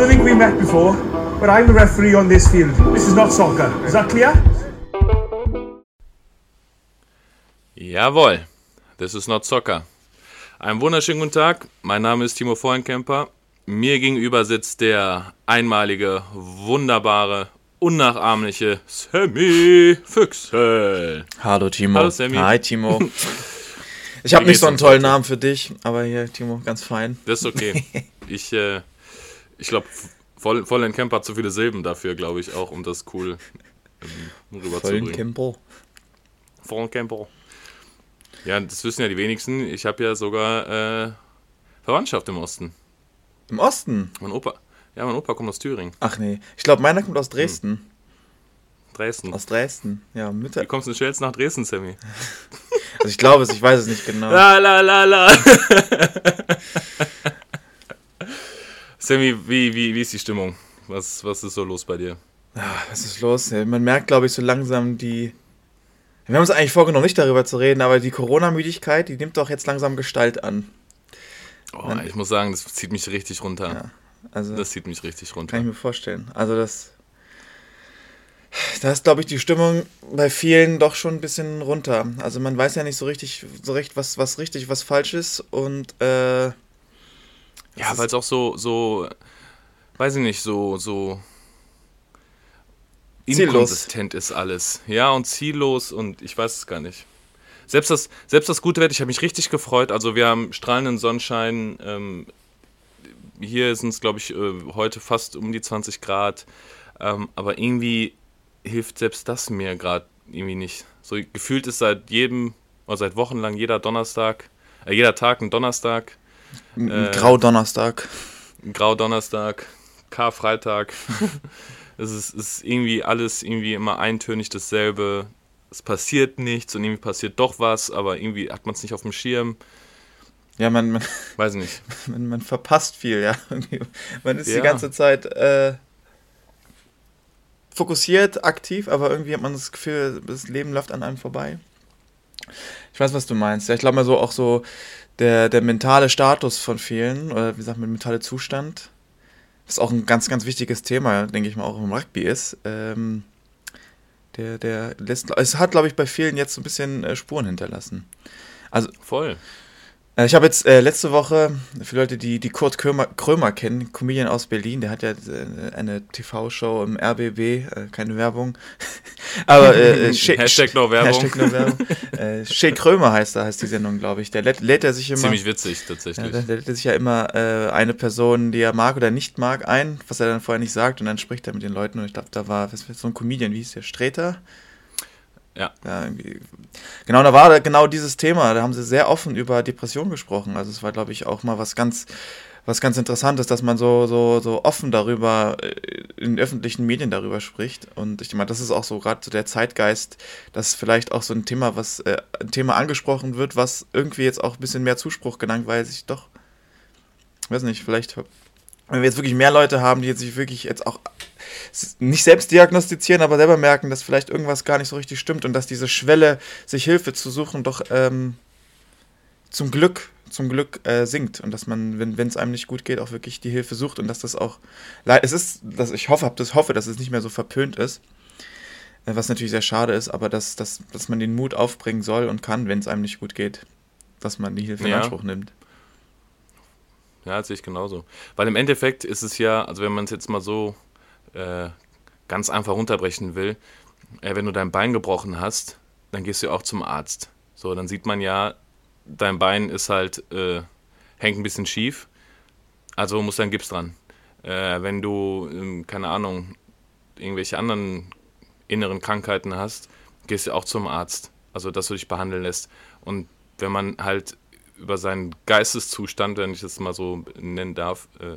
don't think we met before, but I'm the referee on this field. This is not soccer. Is that clear? Jawohl, this is not soccer. Einen wunderschönen guten Tag, mein Name ist Timo Vollenkemper. Mir gegenüber sitzt der einmalige, wunderbare, unnachahmliche Sammy Füchsel. Hallo Timo. Hallo Sammy. Hi Timo. Ich habe nicht so einen tollen? Namen für dich, aber hier Timo, ganz fein. Das ist okay. Ich, äh, ich glaube, Voll, Vollenkemper hat zu viele Silben dafür, glaube ich, auch, um das cool ähm, rüberzubringen. Kempo. Vollenkemper. Ja, das wissen ja die wenigsten. Ich habe ja sogar äh, Verwandtschaft im Osten. Im Osten? Mein Opa. Ja, mein Opa kommt aus Thüringen. Ach nee, ich glaube, meiner kommt aus Dresden. Dresden. Aus Dresden. Ja, Mitte. Wie kommst du schnellst nach Dresden, Sammy? Also ich glaube es, ich weiß es nicht genau. La la la la. Sammy, wie, wie, wie ist die Stimmung? Was, was ist so los bei dir? Ah, Was ist los? Man merkt, glaube ich, so langsam die. Wir haben uns eigentlich vorgenommen, nicht darüber zu reden, aber die Corona-Müdigkeit, die nimmt doch jetzt langsam Gestalt an. Oh, ich muss sagen, das zieht mich richtig runter. Ja. Also, Das zieht mich richtig runter. Kann ich mir vorstellen. Also das. Da ist, glaube ich, die Stimmung bei vielen doch schon ein bisschen runter. Also man weiß ja nicht so richtig, so recht, was, was richtig, was falsch ist. Und äh, Ja, weil es auch so, so, weiß ich nicht, so, so Ziellos. inkonsistent ist alles. Ja, und ziellos und ich weiß es gar nicht. Selbst das, selbst das gute Wetter, ich habe mich richtig gefreut. Also wir haben strahlenden Sonnenschein. Ähm, hier sind es, glaube ich, äh, heute fast um die 20 Grad. Ähm, aber irgendwie hilft selbst das mir gerade irgendwie nicht. So gefühlt ist seit jedem, oder seit Wochen lang jeder Donnerstag, äh, jeder Tag ein Donnerstag. Äh, Graudonnerstag. Graudonnerstag, Karfreitag. es ist, ist irgendwie alles irgendwie immer eintönig dasselbe. Es passiert nichts und irgendwie passiert doch was, aber irgendwie hat man es nicht auf dem Schirm. Ja, man, man, Weiß nicht. man, man verpasst viel, ja. Man ist Ja. die ganze Zeit äh, fokussiert, aktiv, aber irgendwie hat man das Gefühl, das Leben läuft an einem vorbei. Ich weiß, was du meinst. Ja, ich glaube mal so auch so der, der mentale Status von vielen, oder wie sagt man, mentale Zustand, was auch ein ganz, ganz wichtiges Thema, denke ich mal, auch im Rugby ist. Ähm, der, der lässt, es hat, glaube ich, bei vielen jetzt so ein bisschen äh, Spuren hinterlassen. Also Voll. Äh, Ich habe jetzt äh, letzte Woche, für Leute, die, die Kurt Krömer, Krömer kennen, Comedian aus Berlin, der hat ja äh, eine TV-Show im RBB, äh, keine Werbung. Aber äh, äh, Sche- Hashtag no Werbung. Hashtag no Werbung. äh, Shea Krömer heißt da, heißt die Sendung, glaube ich. Der lädt, lädt er sich immer. Ziemlich witzig, ja, tatsächlich. der lädt er sich ja immer äh, eine Person, die er mag oder nicht mag, ein, was er dann vorher nicht sagt, und dann spricht er mit den Leuten. Und ich glaube, da war was, so ein Comedian, wie hieß der? Streter? Ja. Ja. Genau, da war genau dieses Thema. Da haben sie sehr offen über Depressionen gesprochen. Also es war, glaube ich, auch mal was ganz, was ganz Interessantes, dass man so, so, so offen darüber äh, in öffentlichen Medien darüber spricht. Und ich meine, das ist auch so gerade so der Zeitgeist, dass vielleicht auch so ein Thema, was äh, ein Thema angesprochen wird, was irgendwie jetzt auch ein bisschen mehr Zuspruch gelangt, weil sich doch, weiß nicht, vielleicht, wenn wir jetzt wirklich mehr Leute haben, die jetzt sich wirklich jetzt auch nicht selbst diagnostizieren, aber selber merken, dass vielleicht irgendwas gar nicht so richtig stimmt und dass diese Schwelle, sich Hilfe zu suchen, doch ähm, zum Glück, zum Glück äh, sinkt und dass man, wenn es einem nicht gut geht, auch wirklich die Hilfe sucht und dass das auch, es ist, dass ich hoffe, hab das hoffe, dass es nicht mehr so verpönt ist, äh, was natürlich sehr schade ist, aber dass, dass, dass man den Mut aufbringen soll und kann, wenn es einem nicht gut geht, dass man die Hilfe in Ja. Anspruch nimmt. Ja, das sehe ich genauso. Weil im Endeffekt ist es ja, also wenn man es jetzt mal so äh, ganz einfach runterbrechen will, äh, wenn du dein Bein gebrochen hast, dann gehst du auch zum Arzt. So, dann sieht man ja, dein Bein ist halt, äh, hängt ein bisschen schief, also muss ein Gips dran. Äh, wenn du, ähm, keine Ahnung, irgendwelche anderen inneren Krankheiten hast, gehst du auch zum Arzt. Also, dass du dich behandeln lässt. Und wenn man halt über seinen Geisteszustand, wenn ich das mal so nennen darf, äh,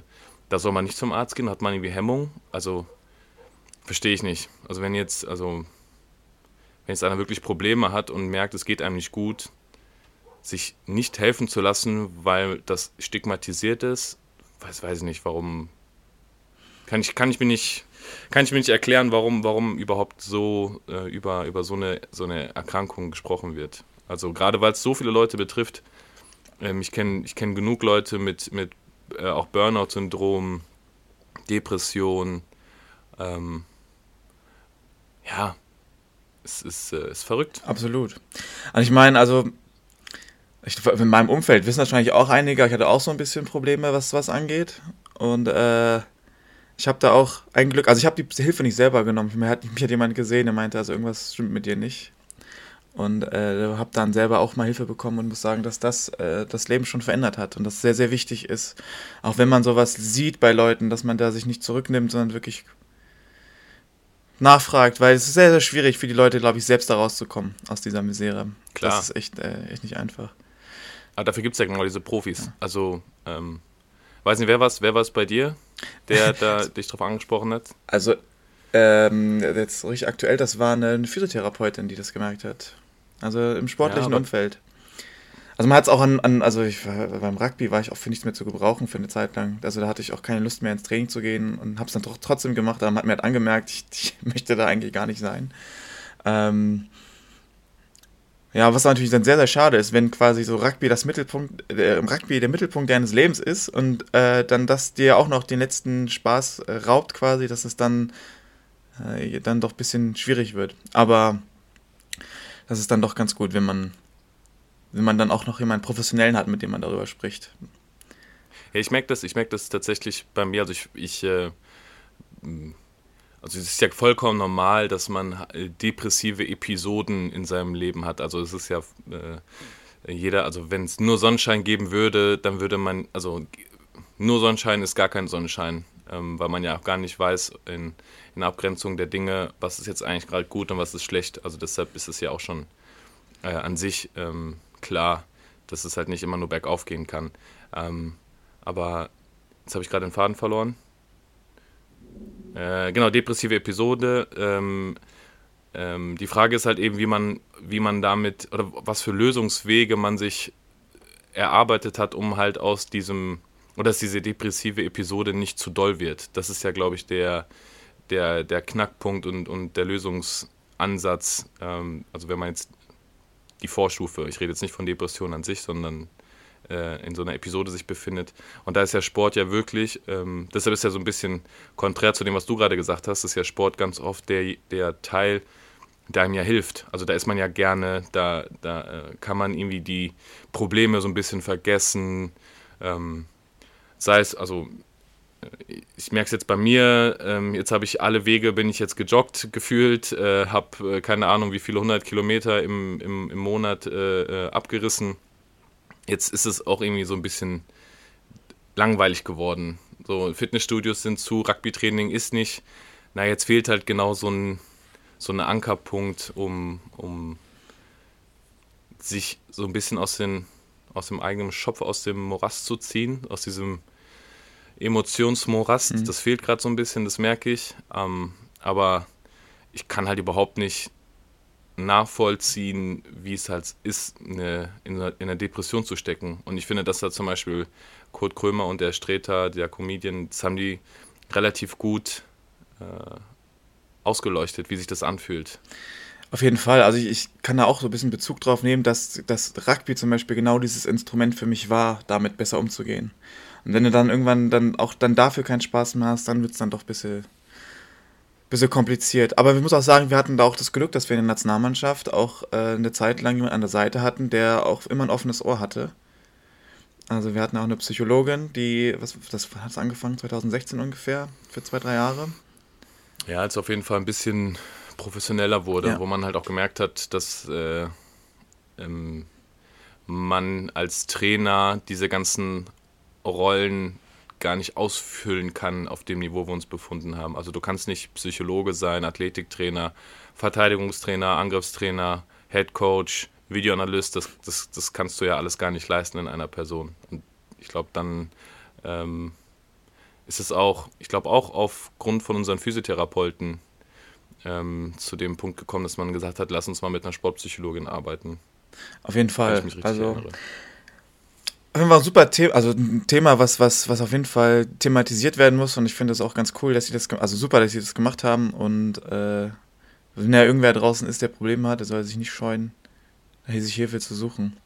da soll man nicht zum Arzt gehen, hat man irgendwie Hemmung. Also, verstehe ich nicht. Also, wenn jetzt, also, wenn jetzt einer wirklich Probleme hat und merkt, es geht einem nicht gut, sich nicht helfen zu lassen, weil das stigmatisiert ist, weiß, weiß ich nicht, warum. Kann ich, kann ich mir nicht, kann ich mir nicht erklären, warum, warum überhaupt so äh, über, über so eine, so eine Erkrankung gesprochen wird. Also gerade weil es so viele Leute betrifft. Ähm, ich kenne ich kenn genug Leute mit, mit äh, auch Burnout-Syndrom, Depression. Ähm, ja, es ist, äh, ist verrückt. Absolut. Und ich meine, also ich, in meinem Umfeld wissen wahrscheinlich auch einige, ich hatte auch so ein bisschen Probleme, was was angeht. Und äh, ich habe da auch ein Glück, also ich habe die Hilfe nicht selber genommen. Mich hat, mich hat jemand gesehen, der meinte, also irgendwas stimmt mit dir nicht. Und äh, habe dann selber auch mal Hilfe bekommen und muss sagen, dass das äh, das Leben schon verändert hat und das sehr, sehr wichtig ist. Auch wenn man sowas sieht bei Leuten, dass man da sich nicht zurücknimmt, sondern wirklich nachfragt, weil es ist sehr, sehr schwierig für die Leute, glaube ich, selbst da rauszukommen aus dieser Misere. Klar. Das ist echt, äh, echt nicht einfach. Aber dafür gibt es ja genau diese Profis. Ja. Also, ähm, weiß nicht, wer war es wer bei dir, der da dich drauf angesprochen hat? Also, ähm, jetzt richtig aktuell, das war eine Physiotherapeutin, die das gemerkt hat. Also im sportlichen ja, Umfeld. Also man hat es auch an, an, also ich beim Rugby war ich auch für nichts mehr zu gebrauchen für eine Zeit lang. Also da hatte ich auch keine Lust mehr ins Training zu gehen und habe es dann doch trotzdem gemacht, aber man hat mir halt angemerkt, ich, ich möchte da eigentlich gar nicht sein. Ähm, ja, was natürlich dann sehr, sehr schade ist, wenn quasi so Rugby das Mittelpunkt, äh, Rugby der Mittelpunkt deines Lebens ist und äh, dann das dir auch noch den letzten Spaß äh, raubt quasi, dass es dann, äh, dann doch ein bisschen schwierig wird. Aber das ist dann doch ganz gut, wenn man, wenn man dann auch noch jemanden Professionellen hat, mit dem man darüber spricht. Ja, ich merke das, ich merke das tatsächlich bei mir. Also ich, ich äh, also es ist ja vollkommen normal, dass man depressive Episoden in seinem Leben hat. Also es ist ja äh, jeder, also wenn es nur Sonnenschein geben würde, dann würde man, also nur Sonnenschein ist gar kein Sonnenschein, ähm, weil man ja auch gar nicht weiß in, in Abgrenzung der Dinge, was ist jetzt eigentlich gerade gut und was ist schlecht. Also deshalb ist es ja auch schon äh, an sich ähm, klar, dass es halt nicht immer nur bergauf gehen kann. Ähm, aber jetzt habe ich gerade den Faden verloren. Äh, genau, depressive Episode. Ähm, ähm, die Frage ist halt eben, wie man, wie man damit oder was für Lösungswege man sich erarbeitet hat, um halt aus diesem oder dass diese depressive Episode nicht zu doll wird. Das ist ja, glaube ich, der, der, der Knackpunkt und, und der Lösungsansatz. Ähm, also wenn man jetzt die Vorstufe, ich rede jetzt nicht von Depression an sich, sondern äh, in so einer Episode sich befindet. Und da ist ja Sport ja wirklich, ähm, deshalb ist ja so ein bisschen konträr zu dem, was du gerade gesagt hast, ist ja Sport ganz oft der, der Teil, der einem ja hilft. Also da ist man ja gerne, da, da äh, kann man irgendwie die Probleme so ein bisschen vergessen. Ähm, sei es, also äh, ich merke es jetzt bei mir, ähm, jetzt habe ich alle Wege, bin ich jetzt gejoggt gefühlt, äh, habe äh, keine Ahnung, wie viele hundert Kilometer im, im, im Monat äh, äh abgerissen jetzt ist es auch irgendwie so ein bisschen langweilig geworden. So, Fitnessstudios sind zu, Rugby-Training ist nicht. Na, jetzt fehlt halt genau so ein, so ein Ankerpunkt, um, um sich so ein bisschen aus, den, aus dem eigenen Schopf, aus dem Morast zu ziehen, aus diesem Emotionsmorast. Mhm. Das fehlt gerade so ein bisschen, das merke ich. Ähm, aber ich kann halt überhaupt nicht nachvollziehen, wie es halt ist, eine, in, einer, in einer Depression zu stecken. Und ich finde, dass da zum Beispiel Kurt Krömer und der Streter, der Comedian, das haben die relativ gut äh, ausgeleuchtet, wie sich das anfühlt. Auf jeden Fall. Also ich, ich, kann da auch so ein bisschen Bezug drauf nehmen, dass das Rugby zum Beispiel genau dieses Instrument für mich war, damit besser umzugehen. Und wenn du dann irgendwann dann auch dann dafür keinen Spaß mehr hast, dann wird es dann doch ein bisschen bisschen kompliziert. Aber ich muss auch sagen, wir hatten da auch das Glück, dass wir in der Nationalmannschaft auch äh, eine Zeit lang jemanden an der Seite hatten, der auch immer ein offenes Ohr hatte. Also wir hatten auch eine Psychologin, die, was das hat es angefangen, 2016 ungefähr, für zwei, drei Jahre. Ja, als auf jeden Fall ein bisschen professioneller wurde, ja. wo man halt auch gemerkt hat, dass äh, ähm, man als Trainer diese ganzen Rollen gar nicht ausfüllen kann auf dem Niveau, wo wir uns befunden haben. Also du kannst nicht Psychologe sein, Athletiktrainer, Verteidigungstrainer, Angriffstrainer, Head Coach, Videoanalyst, das, das, das kannst du ja alles gar nicht leisten in einer Person. Und ich glaube, dann ähm, ist es auch, ich glaube auch aufgrund von unseren Physiotherapeuten ähm, zu dem Punkt gekommen, dass man gesagt hat, lass uns mal mit einer Sportpsychologin arbeiten. Auf jeden Fall. also erinnere. Auf jeden Fall ein super Thema, also ein Thema, was, was, was auf jeden Fall thematisiert werden muss und ich finde es auch ganz cool, dass sie das, also super, dass sie das gemacht haben und äh, wenn ja irgendwer draußen ist, der Probleme hat, der soll sich nicht scheuen, sich Hilfe zu suchen.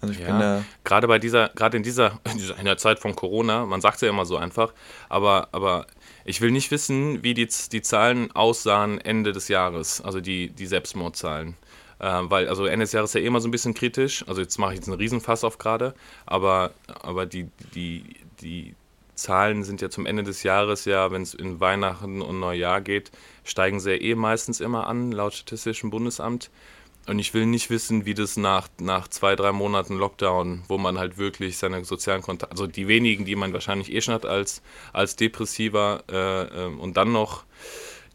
Also ich Ja, bin da. gerade bei dieser, gerade in dieser, in der Zeit von Corona, man sagt es ja immer so einfach, aber, aber ich will nicht wissen, wie die, die Zahlen aussahen Ende des Jahres, also die, die Selbstmordzahlen. Äh, weil, also Ende des Jahres ist ja immer so ein bisschen kritisch, also jetzt mache ich jetzt einen Riesenfass auf gerade, aber, aber die, die, die Zahlen sind ja zum Ende des Jahres ja, wenn es in Weihnachten und Neujahr geht, steigen sie ja eh meistens immer an, laut Statistischem Bundesamt. Und ich will nicht wissen, wie das nach, nach zwei, drei Monaten Lockdown, wo man halt wirklich seine sozialen Kontakte, also die wenigen, die man wahrscheinlich eh schon hat als, als Depressiver äh, äh, und dann noch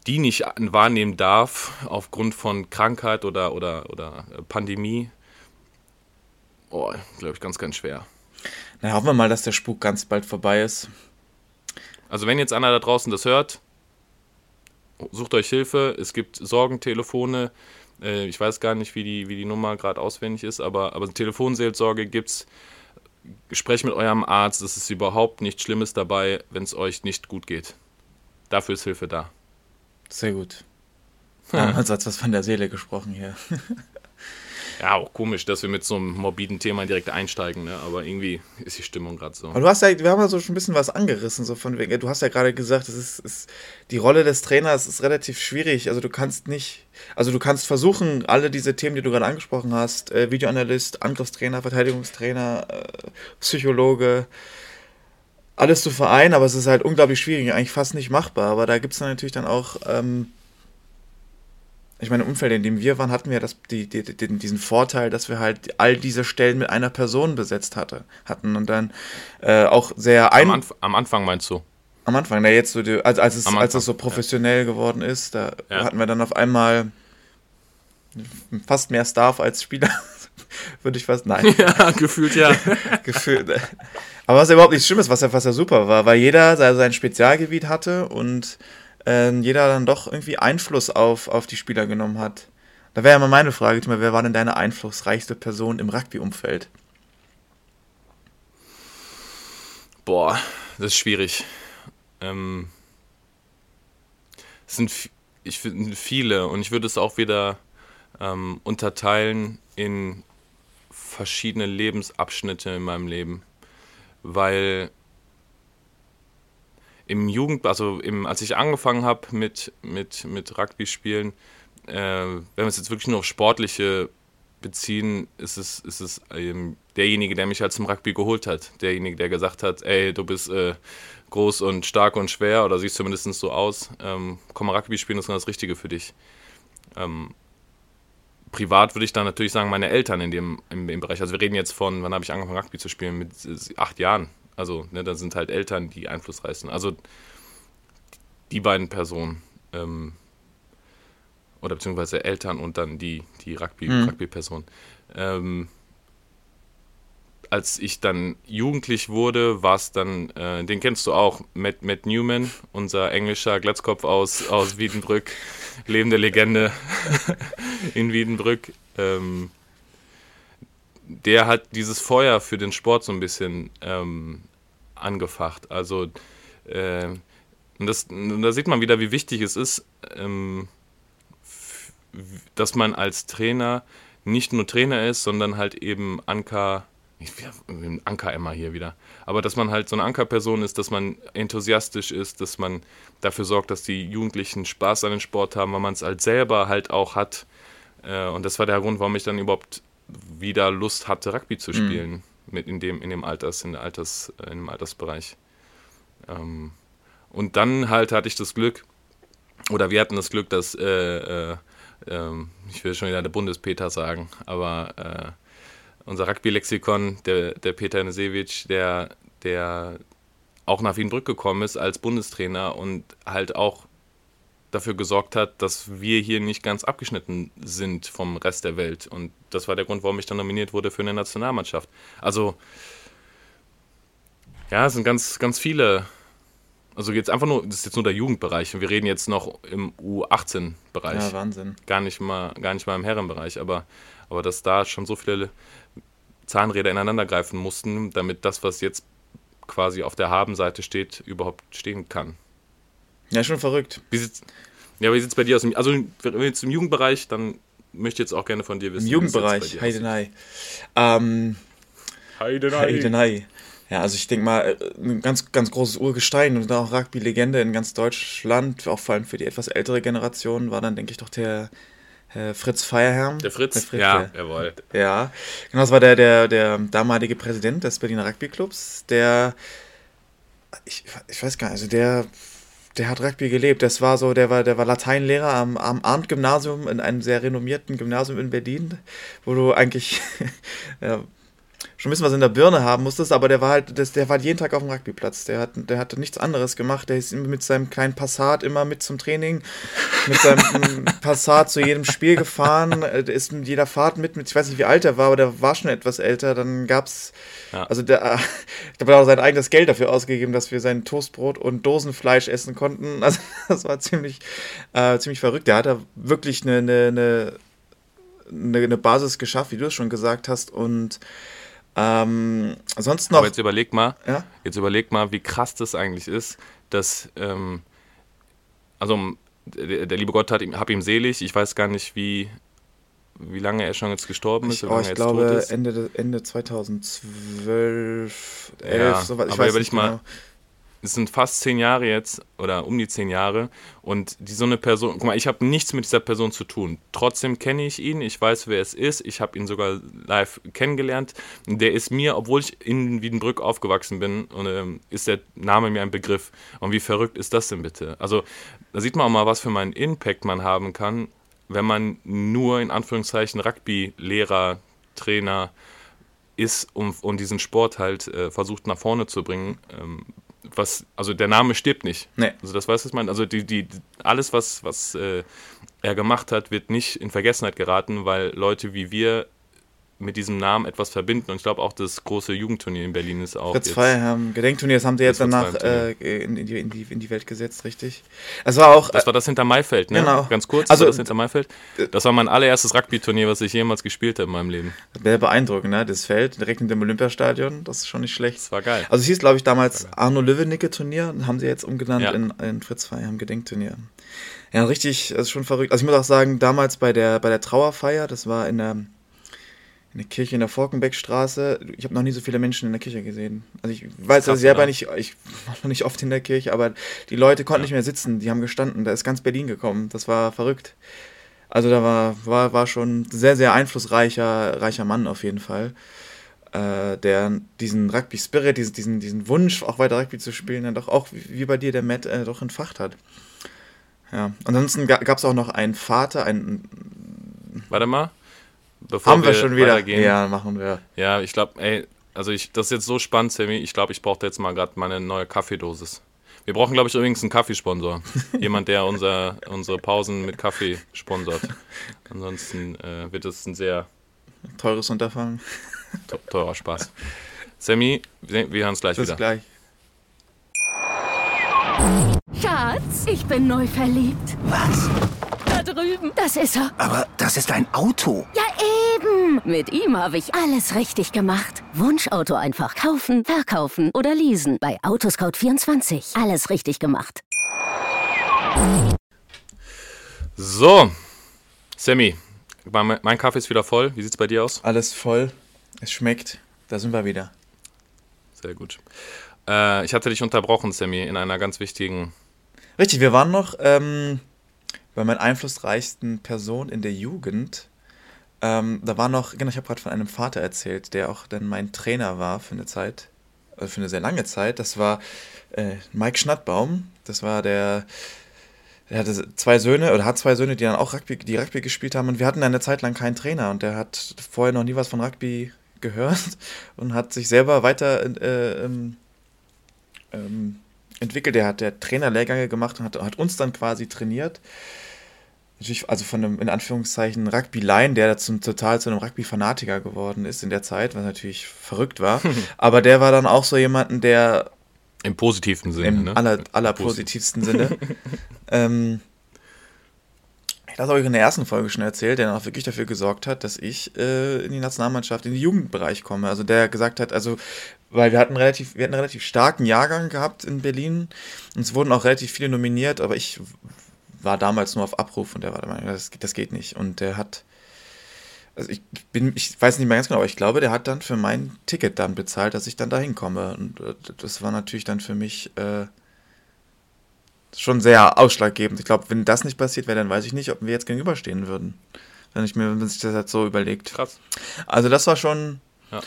die nicht wahrnehmen darf aufgrund von Krankheit oder, oder, oder Pandemie, oh, glaube ich, ganz, ganz schwer. Na, hoffen wir mal, dass der Spuk ganz bald vorbei ist. Also wenn jetzt einer da draußen das hört, sucht euch Hilfe. Es gibt Sorgentelefone. Äh, ich weiß gar nicht, wie die, wie die Nummer gerade auswendig ist, aber, aber Telefonseelsorge gibt's. Sprecht mit eurem Arzt. Es ist überhaupt nichts Schlimmes dabei, wenn es euch nicht gut geht. Dafür ist Hilfe da. Sehr gut. Ja, also hat was von der Seele gesprochen hier. Ja, auch komisch, dass wir mit so einem morbiden Thema direkt einsteigen, ne? aber irgendwie ist die Stimmung gerade so. Aber du hast ja, wir haben ja so schon ein bisschen was angerissen, so von wegen, du hast ja gerade gesagt, es ist, ist, die Rolle des Trainers ist relativ schwierig. Also du kannst nicht, also du kannst versuchen, alle diese Themen, die du gerade angesprochen hast, äh, Videoanalyst, Angriffstrainer, Verteidigungstrainer, äh, Psychologe, alles zu vereinen, aber es ist halt unglaublich schwierig, eigentlich fast nicht machbar. Aber da gibt es dann natürlich dann auch, ähm, ich meine, im Umfeld, in dem wir waren, hatten wir das, die, die, die, diesen Vorteil, dass wir halt all diese Stellen mit einer Person besetzt hatte, hatten und dann äh, auch sehr ein am, Anf am Anfang meinst du? am Anfang, na jetzt so, die, als, als, es, als es so professionell geworden ist, da Ja. hatten wir dann auf einmal fast mehr Staff als Spieler. Würde ich fast, nein, Ja, gefühlt ja. gefühlt. Aber was ja überhaupt nichts Schlimmes, was ja, was ja super war, weil jeder sein Spezialgebiet hatte und ähm, jeder dann doch irgendwie Einfluss auf, auf die Spieler genommen hat. Da wäre ja mal meine Frage, Timo, wer war denn deine einflussreichste Person im Rugby-Umfeld? Boah, das ist schwierig. Ähm, es sind, ich finde viele und ich würde es auch wieder ähm, unterteilen in verschiedene Lebensabschnitte in meinem Leben, weil im Jugend, also im, als ich angefangen habe mit, mit, mit Rugby spielen, äh, wenn wir es jetzt wirklich nur auf sportliche beziehen, ist es, ist es ähm, derjenige, der mich halt zum Rugby geholt hat. Derjenige, der gesagt hat, ey, du bist äh, groß und stark und schwer oder siehst zumindest so aus. Ähm, komm Rugby spielen, das ist genau das Richtige für dich. Ähm, privat würde ich dann natürlich sagen, meine Eltern in dem im, im Bereich. Also wir reden jetzt von, wann habe ich angefangen Rugby zu spielen? Mit acht Jahren. Also ne, da sind halt Eltern, die einflussreich sind. Also die beiden Personen. Ähm, oder beziehungsweise Eltern und dann die, die Rugby, Mhm. Rugby-Person. Ähm, als ich dann jugendlich wurde, war es dann, äh, den kennst du auch, Matt, Matt Newman, unser englischer Glatzkopf aus, aus Wiedenbrück, lebende Legende in Wiedenbrück. Ähm, der hat dieses Feuer für den Sport so ein bisschen ähm, angefacht. Also, äh, und, das, und da sieht man wieder, wie wichtig es ist, ähm, dass man als Trainer nicht nur Trainer ist, sondern halt eben Anker, ich bin Anker immer hier wieder, aber dass man halt so eine Ankerperson ist, dass man enthusiastisch ist, dass man dafür sorgt, dass die Jugendlichen Spaß an den Sport haben, weil man es halt selber halt auch hat. Äh, und das war der Grund, warum ich dann überhaupt wieder Lust hatte, Rugby zu spielen, mit in dem, in dem Alters, in der Alters, äh, in dem Altersbereich. Ähm, und dann halt hatte ich das Glück, oder wir hatten das Glück, dass, äh, äh, ähm, ich will schon wieder der Bundespeter sagen, aber äh, unser Rugby-Lexikon, der, der Peter Nesewitsch, der, der auch nach Wienbrück gekommen ist als Bundestrainer und halt auch dafür gesorgt hat, dass wir hier nicht ganz abgeschnitten sind vom Rest der Welt. Und das war der Grund, warum ich dann nominiert wurde für eine Nationalmannschaft. Also, ja, es sind ganz, ganz viele. Also jetzt einfach nur, das ist jetzt nur der Jugendbereich und wir reden jetzt noch im U18-Bereich Ja, Wahnsinn. gar nicht mal, gar nicht mal im Herrenbereich, aber, aber dass da schon so viele Zahnräder ineinander greifen mussten, damit das, was jetzt quasi auf der Habenseite steht, überhaupt stehen kann. Ja, schon verrückt. Wie sieht's, ja, wie sieht's bei dir aus? Also, wenn wir jetzt im Jugendbereich, dann möchte ich jetzt auch gerne von dir wissen. Im es Jugendbereich, dir Heide aussieht. Nei. Ähm, Heidenei. Heidenei. Ja, also ich denke mal, äh, ein ganz, ganz großes Urgestein und auch Rugby-Legende in ganz Deutschland, auch vor allem für die etwas ältere Generation, war dann, denke ich, doch der äh, Fritz Feierherrn. Der Fritz? Der Fritz ja, der, jawohl. Ja, genau, das war der, der, der damalige Präsident des Berliner Rugby-Clubs, der, ich, ich weiß gar nicht, also der, der hat Rugby gelebt. Das war so, der war, der war Lateinlehrer am, am Arndt-Gymnasium in einem sehr renommierten Gymnasium in Berlin, wo du eigentlich ja, schon ein bisschen was in der Birne haben musstest, aber der war halt, das, der war jeden Tag auf dem Rugbyplatz. Der, hat, der hatte nichts anderes gemacht. Der ist mit seinem kleinen Passat immer mit zum Training, mit seinem Passat zu jedem Spiel gefahren, der ist mit jeder Fahrt mit, mit, ich weiß nicht, wie alt er war, aber der war schon etwas älter. Dann gab's, ja. also der, ich glaube, er hat auch sein eigenes Geld dafür ausgegeben, dass wir sein Toastbrot und Dosenfleisch essen konnten. Also das war ziemlich, äh, ziemlich verrückt. Der hat da wirklich eine, eine, eine, eine Basis geschafft, wie du es schon gesagt hast und ähm, sonst noch. Aber jetzt überleg mal, ja? jetzt überleg mal, wie krass das eigentlich ist, dass, ähm, also der, der, liebe Gott hat ihm, hab ihm selig, ich weiß gar nicht, wie, wie lange er schon jetzt gestorben ist. Ich, oh, ich glaube Ende, Ende 2012, 11, ja, sowas. Ich aber weiß nicht genau. mal, es sind fast zehn Jahre jetzt oder um die zehn Jahre und die so eine Person, guck mal, ich habe nichts mit dieser Person zu tun. Trotzdem kenne ich ihn, ich weiß, wer es ist, ich habe ihn sogar live kennengelernt. Der ist mir, obwohl ich in Wiedenbrück aufgewachsen bin, ähm, ist der Name mir ein Begriff. Und wie verrückt ist das denn bitte? Also da sieht man auch mal, was für einen Impact man haben kann, wenn man nur in Anführungszeichen Rugby-Lehrer, Trainer ist und, und diesen Sport halt äh, versucht nach vorne zu bringen. Ähm, was, also der Name stirbt nicht. Nee. Also das was ich meine? Also die, die, alles, was, was äh, er gemacht hat, wird nicht in Vergessenheit geraten, weil Leute wie wir mit diesem Namen etwas verbinden. Und ich glaube auch das große Jugendturnier in Berlin ist auch. Fritz Freiherrn, Gedenkturnier, das haben sie jetzt danach äh, in, in, die, in, die, Welt gesetzt, richtig. Das war auch. Das war das hinter Maifeld, ne? Genau. Ganz kurz, also, das hinter Maifeld. Das war mein allererstes Rugby-Turnier, was ich jemals gespielt habe in meinem Leben. Sehr beeindruckend, ne? Das Feld direkt in dem Olympiastadion, das ist schon nicht schlecht. Das war geil. Also es hieß, glaube ich, damals Arno Löwenicke Turnier, haben sie jetzt umgenannt ja. in, in Fritz Freiherrn Gedenkturnier. Ja, richtig, das ist schon verrückt. Also ich muss auch sagen, damals bei der, bei der Trauerfeier, das war in der eine Kirche in der Forkenbeckstraße. Ich habe noch nie so viele Menschen in der Kirche gesehen. Also ich weiß Krass, selber oder? nicht, ich war noch nicht oft in der Kirche, aber die Leute konnten ja. nicht mehr sitzen, die haben gestanden. Da ist ganz Berlin gekommen. Das war verrückt. Also da war, war, war schon ein sehr, sehr einflussreicher reicher Mann auf jeden Fall. Äh, der diesen Rugby-Spirit, diesen, diesen, diesen Wunsch, auch weiter Rugby zu spielen, dann doch auch, wie bei dir, der Matt, äh, doch entfacht hat. Ja. Ansonsten gab es auch noch einen Vater, einen. Warte mal. Bevor Haben wir, wir schon wieder. Ja, machen wir. Ja, ich glaube, ey, also ich, das ist jetzt so spannend, Sammy. Ich glaube, ich brauche jetzt mal gerade meine neue Kaffeedosis. Wir brauchen, glaube ich, übrigens einen Kaffeesponsor. Jemand, der unser, unsere Pausen mit Kaffee sponsort. Ansonsten äh, wird es ein sehr teures Unterfangen. Teurer Spaß. Sammy, wir, wir hören uns gleich Bis wieder. Bis gleich. Schatz, ich bin neu verliebt. Was? Das ist er. Aber das ist ein Auto. Ja, eben. Mit ihm habe ich alles richtig gemacht. Wunschauto einfach kaufen, verkaufen oder leasen. Bei Autoscout24. Alles richtig gemacht. So, Sammy, mein Kaffee ist wieder voll. Wie sieht es bei dir aus? Alles voll. Es schmeckt. Da sind wir wieder. Sehr gut. Äh, ich hatte dich unterbrochen, Sammy, in einer ganz wichtigen. Richtig, wir waren noch ähm, bei meiner einflussreichsten Person in der Jugend. Ähm, da war noch, genau, ich habe gerade von einem Vater erzählt, der auch dann mein Trainer war für eine Zeit, also für eine sehr lange Zeit. Das war äh, Mike Schnattbaum. Das war der, der hatte zwei Söhne oder hat zwei Söhne, die dann auch Rugby, die Rugby gespielt haben. Und wir hatten eine Zeit lang keinen Trainer und der hat vorher noch nie was von Rugby gehört und hat sich selber weiter äh, ähm, ähm, entwickelt. Der hat der Trainerlehrgänge gemacht und hat, hat uns dann quasi trainiert natürlich, also von einem, in Anführungszeichen, Rugby-Line, der zum, total zu einem Rugby-Fanatiker geworden ist in der Zeit, was natürlich verrückt war. Aber der war dann auch so jemanden, der. Im positivsten Sinne, Im ne? aller, allerpositivsten Sinne. ähm, das habe ich in der ersten Folge schon erzählt, der dann auch wirklich dafür gesorgt hat, dass ich äh, in die Nationalmannschaft, in den Jugendbereich komme. Also der gesagt hat, also, weil wir hatten relativ, wir hatten einen relativ starken Jahrgang gehabt in Berlin und es wurden auch relativ viele nominiert, aber ich war damals nur auf Abruf und der war der Meinung, das, das geht nicht. Und der hat also ich bin, ich weiß nicht mehr ganz genau, aber ich glaube, der hat dann für mein Ticket dann bezahlt, dass ich dann da hinkomme. Und äh, das war natürlich dann für mich äh, schon sehr ausschlaggebend. Ich glaube, wenn das nicht passiert wäre, dann weiß ich nicht, ob wir jetzt gegenüberstehen würden. Wenn ich mir, wenn sich das jetzt so überlegt. Krass. Also das war schon, Ja.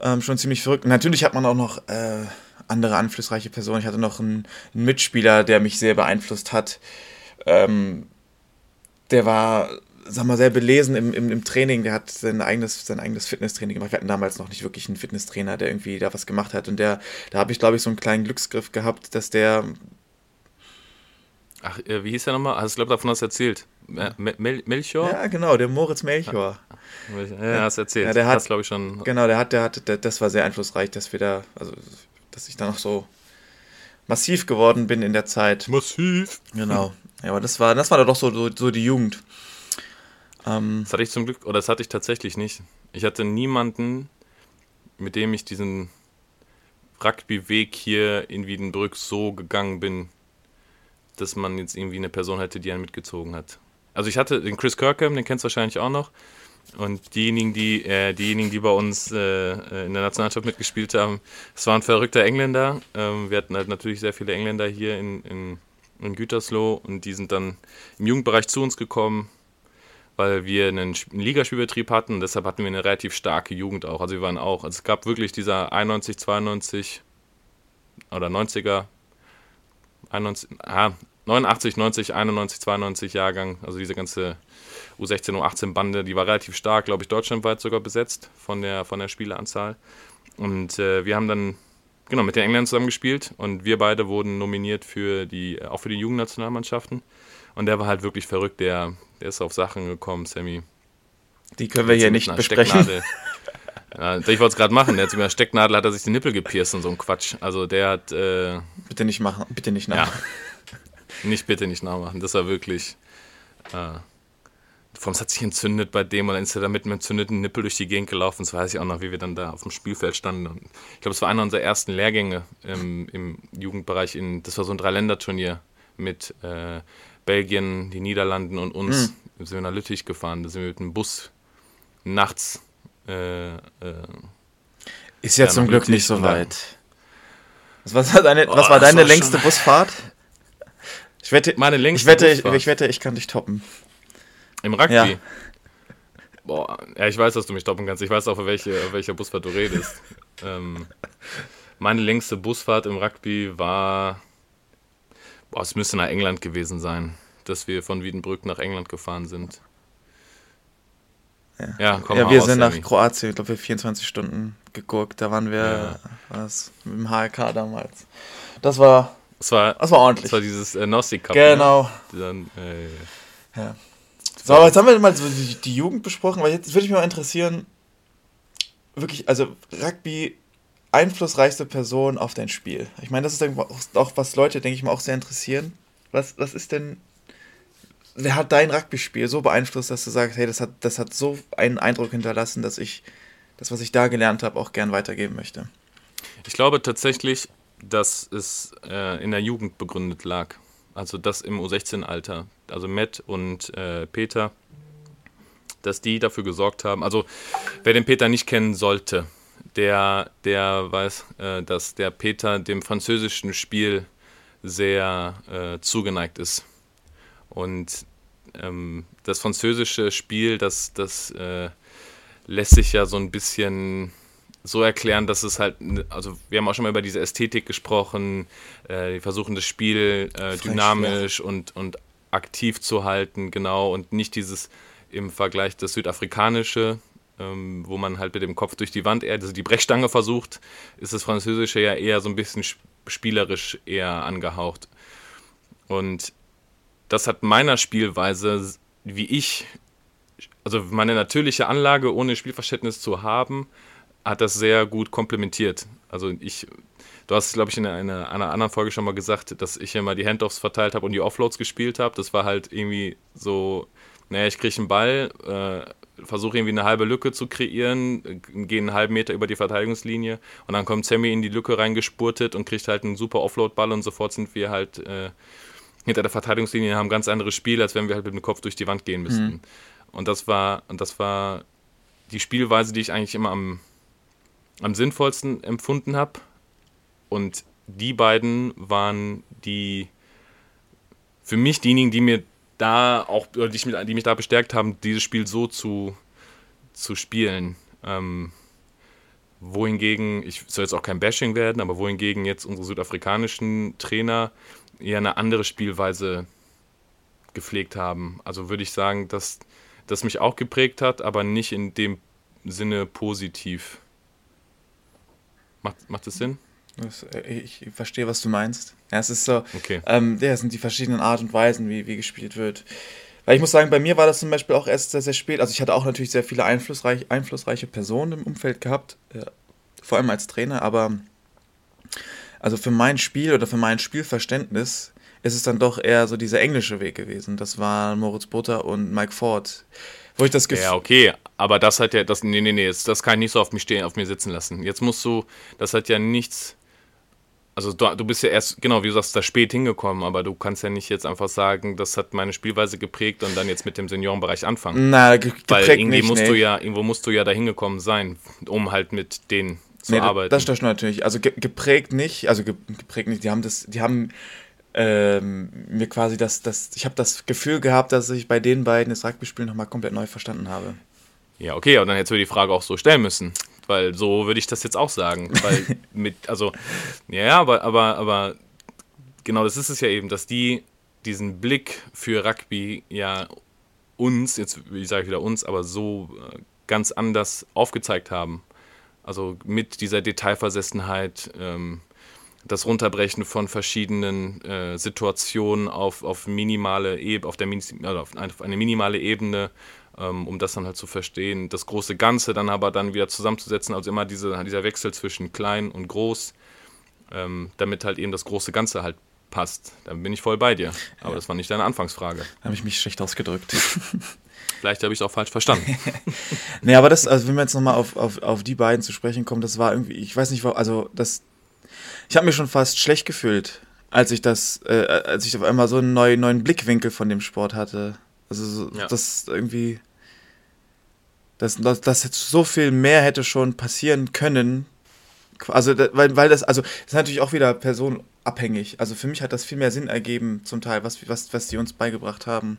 ähm, schon ziemlich verrückt. Natürlich hat man auch noch äh, andere einflussreiche Personen. Ich hatte noch einen, einen Mitspieler, der mich sehr beeinflusst hat. Ähm, der war, sag mal, sehr belesen im, im, im Training. Der hat sein eigenes, sein eigenes Fitnesstraining gemacht. Wir hatten damals noch nicht wirklich einen Fitnesstrainer, der irgendwie da was gemacht hat. Und der, da habe ich, glaube ich, so einen kleinen Glücksgriff gehabt, dass der Ach, äh, wie hieß der nochmal? Also, ich glaube, davon hast du erzählt. Äh, Mel Mel Melchior? Ja, genau, der Moritz Melchior. Ja, hast du erzählt. Ja, der hat- hast, glaube ich, schon. Genau, der hat, der hat, der, das war sehr einflussreich, dass wir da, also, dass ich da noch so massiv geworden bin in der Zeit. Massiv. Genau. Ja, aber das war, das war doch so, so, so die Jugend. Ähm, Das hatte ich zum Glück, oder das hatte ich tatsächlich nicht. Ich hatte niemanden, mit dem ich diesen Rugby-Weg hier in Wiedenbrück so gegangen bin, dass man jetzt irgendwie eine Person hätte, die einen mitgezogen hat. Also ich hatte den Chris Kirkham, den kennst du wahrscheinlich auch noch. Und diejenigen, die, äh, diejenigen, die bei uns äh, äh, in der Nationalmannschaft mitgespielt haben, es war ein verrückter Engländer. Ähm, wir hatten halt natürlich sehr viele Engländer hier in, in, in Gütersloh und die sind dann im Jugendbereich zu uns gekommen, weil wir einen, Ligaspielbetrieb hatten. Deshalb hatten wir eine relativ starke Jugend auch. Also wir waren auch, also es gab wirklich dieser 91, 92 oder 90er, 91, ah, 89, 90, 91, 92 Jahrgang, also diese ganze U16, U18 Bande, die war relativ stark, glaube ich, deutschlandweit sogar besetzt von der, von der Spieleranzahl. Und äh, wir haben dann genau mit den Engländern zusammen gespielt und wir beide wurden nominiert für die, auch für die Jugendnationalmannschaften. Und der war halt wirklich verrückt, der, der ist auf Sachen gekommen, Sammy. die können wir hier nicht besprechen. Stecknadel. Ja, ich wollte es gerade machen. Der hat sich mit einer Stecknadel hat er sich die Nippel gepierst und so ein Quatsch. Also der hat äh, Bitte nicht machen, bitte nicht ja nach. nicht bitte nicht nachmachen. Das war wirklich. Äh, allem, es hat sich entzündet bei dem und dann ist er da mit einem entzündeten Nippel durch die Gegend gelaufen. Das weiß ich auch noch, wie wir dann da auf dem Spielfeld standen. Und ich glaube, es war einer unserer ersten Lehrgänge im, im Jugendbereich. In, das war so ein Dreiländerturnier mit äh, Belgien, die Niederlanden und uns. Hm. Wir sind nach Lüttich gefahren. Da sind wir mit dem Bus nachts. Äh, äh, Ist ja, Ja, zum Glück glücklich nicht so weit. Was war deine, was war deine längste Busfahrt? Ich wette, Meine längste ich wette, ich, Busfahrt. ich wette, ich kann dich toppen. Im Rugby? Ja. Boah, ja, ich weiß, dass du mich stoppen kannst. Ich weiß auch, auf welche, auf welcher Busfahrt du redest. ähm, meine längste Busfahrt im Rugby war. Boah, es müsste nach England gewesen sein, dass wir von Wiedenbrück nach England gefahren sind. Ja, komm ja, wir raus, sind nach Sammy. Kroatien, ich glaube, wir 24 Stunden geguckt. Da waren wir Ja. mit dem HLK damals. Das war, Das war, das war ordentlich. das war dieses äh, Nossi Cup. genau. Ne? Dann, äh, So, aber jetzt haben wir mal so die, die Jugend besprochen, weil jetzt würde mich mal interessieren, wirklich, also Rugby, einflussreichste Person auf dein Spiel. Ich meine, das ist auch was Leute, denke ich mal, auch sehr interessieren. Was, was ist denn, wer hat dein Rugby-Spiel so beeinflusst, dass du sagst, hey, das hat, das hat so einen Eindruck hinterlassen, dass ich das, was ich da gelernt habe, auch gern weitergeben möchte? Ich glaube tatsächlich, dass es äh, in der Jugend begründet lag. Also das im U16-Alter. Also Matt und äh, Peter, dass die dafür gesorgt haben. Also wer den Peter nicht kennen sollte, der, der weiß, äh, dass der Peter dem französischen Spiel sehr äh, zugeneigt ist. Und ähm, das französische Spiel, das, das äh, lässt sich ja so ein bisschen so erklären, dass es halt, also wir haben auch schon mal über diese Ästhetik gesprochen, äh, die versuchen das Spiel äh, dynamisch und, und aktiv zu halten, genau, und nicht dieses im Vergleich das südafrikanische, ähm, wo man halt mit dem Kopf durch die Wand eher, also die Brechstange versucht, ist das Französische ja eher so ein bisschen sp- spielerisch eher angehaucht. Und das hat meiner Spielweise, wie ich, also meine natürliche Anlage ohne Spielverständnis zu haben, hat das sehr gut komplementiert. Also ich, du hast, glaube ich, in einer, einer anderen Folge schon mal gesagt, dass ich immer die Handoffs verteilt habe und die Offloads gespielt habe. Das war halt irgendwie so, naja, ich kriege einen Ball, äh, versuche irgendwie eine halbe Lücke zu kreieren, äh, gehe einen halben Meter über die Verteidigungslinie und dann kommt Sammy in die Lücke reingespurtet und kriegt halt einen super Offload-Ball und sofort sind wir halt äh, hinter der Verteidigungslinie und haben ein ganz anderes Spiel, als wenn wir halt mit dem Kopf durch die Wand gehen müssten. Und das war, und das war die Spielweise, die ich eigentlich immer am, am sinnvollsten empfunden habe. Und die beiden waren die für mich diejenigen, die mir da auch, oder die, mich, die mich da bestärkt haben, dieses Spiel so zu, zu spielen. Ähm, wohingegen, ich soll jetzt auch kein Bashing werden, aber wohingegen jetzt unsere südafrikanischen Trainer eher eine andere Spielweise gepflegt haben. Also würde ich sagen, dass das mich auch geprägt hat, aber nicht in dem Sinne positiv. Macht, macht das Sinn? Das, äh, ich verstehe, was du meinst. Ja, es ist so, Okay. ähm, ja, es sind die verschiedenen Art und Weisen, wie, wie gespielt wird. Weil ich muss sagen, bei mir war das zum Beispiel auch erst sehr, sehr spät. Also ich hatte auch natürlich sehr viele einflussreich, einflussreiche Personen im Umfeld gehabt, äh, vor allem als Trainer, aber also für mein Spiel oder für mein Spielverständnis ist es dann doch eher so dieser englische Weg gewesen. Das waren Moritz Butter und Mike Ford. Wo ich das Gefühl. Ja, okay, aber das hat ja, das, nee, nee, nee, das, das kann ich nicht so auf mich stehen, auf mir sitzen lassen. Jetzt musst du, das hat ja nichts, also du, du bist ja erst, genau, wie du sagst, da spät hingekommen, aber du kannst ja nicht jetzt einfach sagen, das hat meine Spielweise geprägt und dann jetzt mit dem Seniorenbereich anfangen. Na, ge Weil geprägt irgendwie nicht, musst nee. du ja, irgendwo musst du ja da hingekommen sein, um halt mit denen zu Nee, arbeiten. das stimmt natürlich. Also ge geprägt nicht, also ge geprägt nicht. Die haben das, die haben ähm, mir quasi das, das, ich habe das Gefühl gehabt, dass ich bei den beiden das Rugby-Spiel nochmal komplett neu verstanden habe. Ja, okay, aber dann hättest du die Frage auch so stellen müssen. Weil so würde ich das jetzt auch sagen. Weil mit, also, ja, aber, aber, aber genau das ist es ja eben, dass die diesen Blick für Rugby ja uns, jetzt wie sage ich wieder uns, aber so äh, ganz anders aufgezeigt haben. Also mit dieser Detailversessenheit, ähm, das Runterbrechen von verschiedenen äh, Situationen auf, auf minimale Ebene, auf der also auf eine, minimale Ebene, um das dann halt zu verstehen. Das große Ganze dann aber dann wieder zusammenzusetzen, also immer diese, dieser Wechsel zwischen klein und groß, ähm, damit halt eben das große Ganze halt passt. Dann bin ich voll bei dir. Aber das war nicht deine Anfangsfrage. Da habe ich mich schlecht ausgedrückt. Vielleicht habe ich es auch falsch verstanden. nee, aber das, also wenn wir jetzt nochmal auf, auf, auf die beiden zu sprechen kommen, das war irgendwie, ich weiß nicht, also das, ich habe mich schon fast schlecht gefühlt, als ich das, äh, als ich auf einmal so einen neuen, neuen Blickwinkel von dem Sport hatte. Also so, Ja. das irgendwie, dass das, das jetzt so viel mehr hätte schon passieren können. Also, weil, weil das, also, das ist natürlich auch wieder personabhängig. Also für mich hat das viel mehr Sinn ergeben, zum Teil, was, was, was die uns beigebracht haben.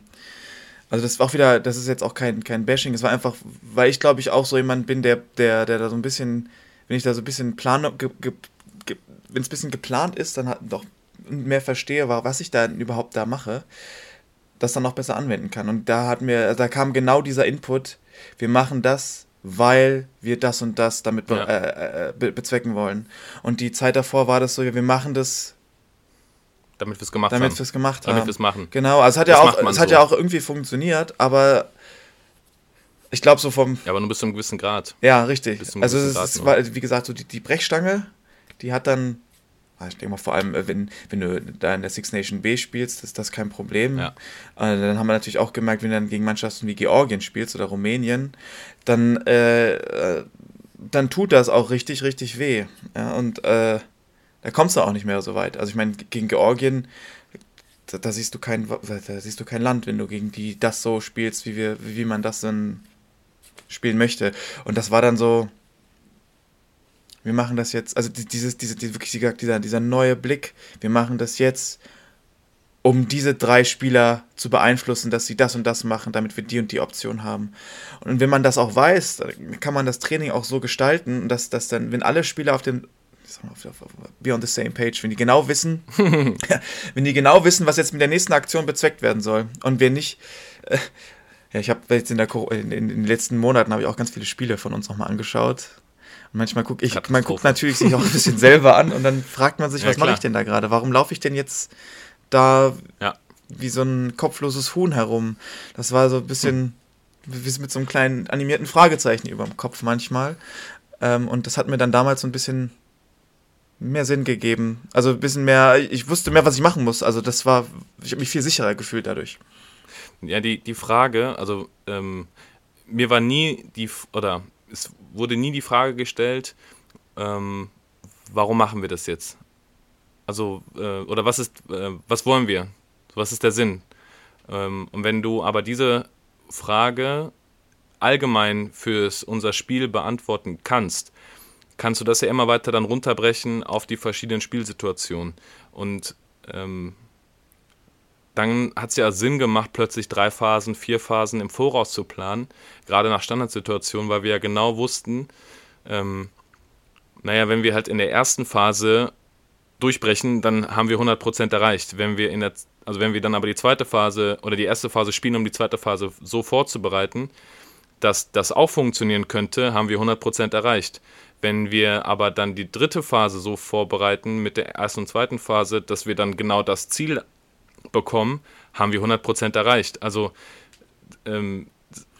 Also das war auch wieder, das ist jetzt auch kein, kein Bashing, es war einfach, weil ich glaube ich auch so jemand bin, der, der, der da so ein bisschen, wenn ich da so ein bisschen plan, ge, ge, ge, wenn es ein bisschen geplant ist, dann hat, doch mehr verstehe, wa- was ich da überhaupt da mache, das dann auch besser anwenden kann. Und da hat mir, da kam genau dieser Input, wir machen das, weil wir das und das damit be Ja. äh, äh, be bezwecken wollen. Und die Zeit davor war das so, wir machen das, damit wir es gemacht damit haben. wir es gemacht Damit haben. wir es machen. Genau, also es hat, ja auch, es hat so. ja auch irgendwie funktioniert, aber ich glaube so vom, Ja, aber nur bis zu einem gewissen Grad. ja, richtig. Also es, Grad nur. war, wie gesagt, so die, die Brechstange, die hat dann, ich denke mal vor allem, äh, wenn, wenn du da in der Six Nation B spielst, ist das kein Problem. Ja. Äh, dann haben wir natürlich auch gemerkt, wenn du dann gegen Mannschaften wie Georgien spielst oder Rumänien, dann, äh, äh, dann tut das auch richtig, richtig weh. Ja, und äh, da kommst du auch nicht mehr so weit. Also ich meine, gegen Georgien, da, da siehst du kein, da siehst du kein Land, wenn du gegen die das so spielst, wie wir, wie man das dann spielen möchte. Und das war dann so, wir machen das jetzt, also die- dieses, diese, die, wirklich dieser, dieser, neue Blick, wir machen das jetzt, um diese drei Spieler zu beeinflussen, dass sie das und das machen, damit wir die und die Option haben. Und wenn man das auch weiß, dann kann man das Training auch so gestalten, dass, dass dann, wenn alle Spieler auf dem be on the same page, wenn die genau wissen, wenn die genau wissen, was jetzt mit der nächsten Aktion bezweckt werden soll und wir nicht, äh, ja, ich habe jetzt in, der, in, in den letzten Monaten habe ich auch ganz viele Spiele von uns nochmal angeschaut. Manchmal gucke ich, man guckt natürlich sich auch ein bisschen selber an und dann fragt man sich, Ja, was mache ich denn da gerade? Warum laufe ich denn jetzt da Ja. wie so ein kopfloses Huhn herum? Das war so ein bisschen wie mit so einem kleinen animierten Fragezeichen über dem Kopf manchmal. Ähm, und das hat mir dann damals so ein bisschen mehr Sinn gegeben. Also ein bisschen mehr, ich wusste mehr, was ich machen muss. Also das war, ich habe mich viel sicherer gefühlt dadurch. Ja, die, die Frage, also ähm, mir war nie die, oder es wurde nie die Frage gestellt, ähm, warum machen wir das jetzt? Also, äh, oder was ist, äh, was wollen wir? Was ist der Sinn? Ähm, und wenn du aber diese Frage allgemein fürs unser Spiel beantworten kannst, kannst du das ja immer weiter dann runterbrechen auf die verschiedenen Spielsituationen. Und ähm, dann hat es ja Sinn gemacht, plötzlich drei Phasen, vier Phasen im Voraus zu planen, gerade nach Standardsituationen, weil wir ja genau wussten, ähm, naja, wenn wir halt in der ersten Phase durchbrechen, dann haben wir 100% erreicht. Wenn wir in der, also wenn wir dann aber die zweite Phase oder die erste Phase spielen, um die zweite Phase so vorzubereiten, dass das auch funktionieren könnte, haben wir 100% erreicht. Wenn wir aber dann die dritte Phase so vorbereiten mit der ersten und zweiten Phase, dass wir dann genau das Ziel bekommen, haben wir 100% erreicht. Also ähm,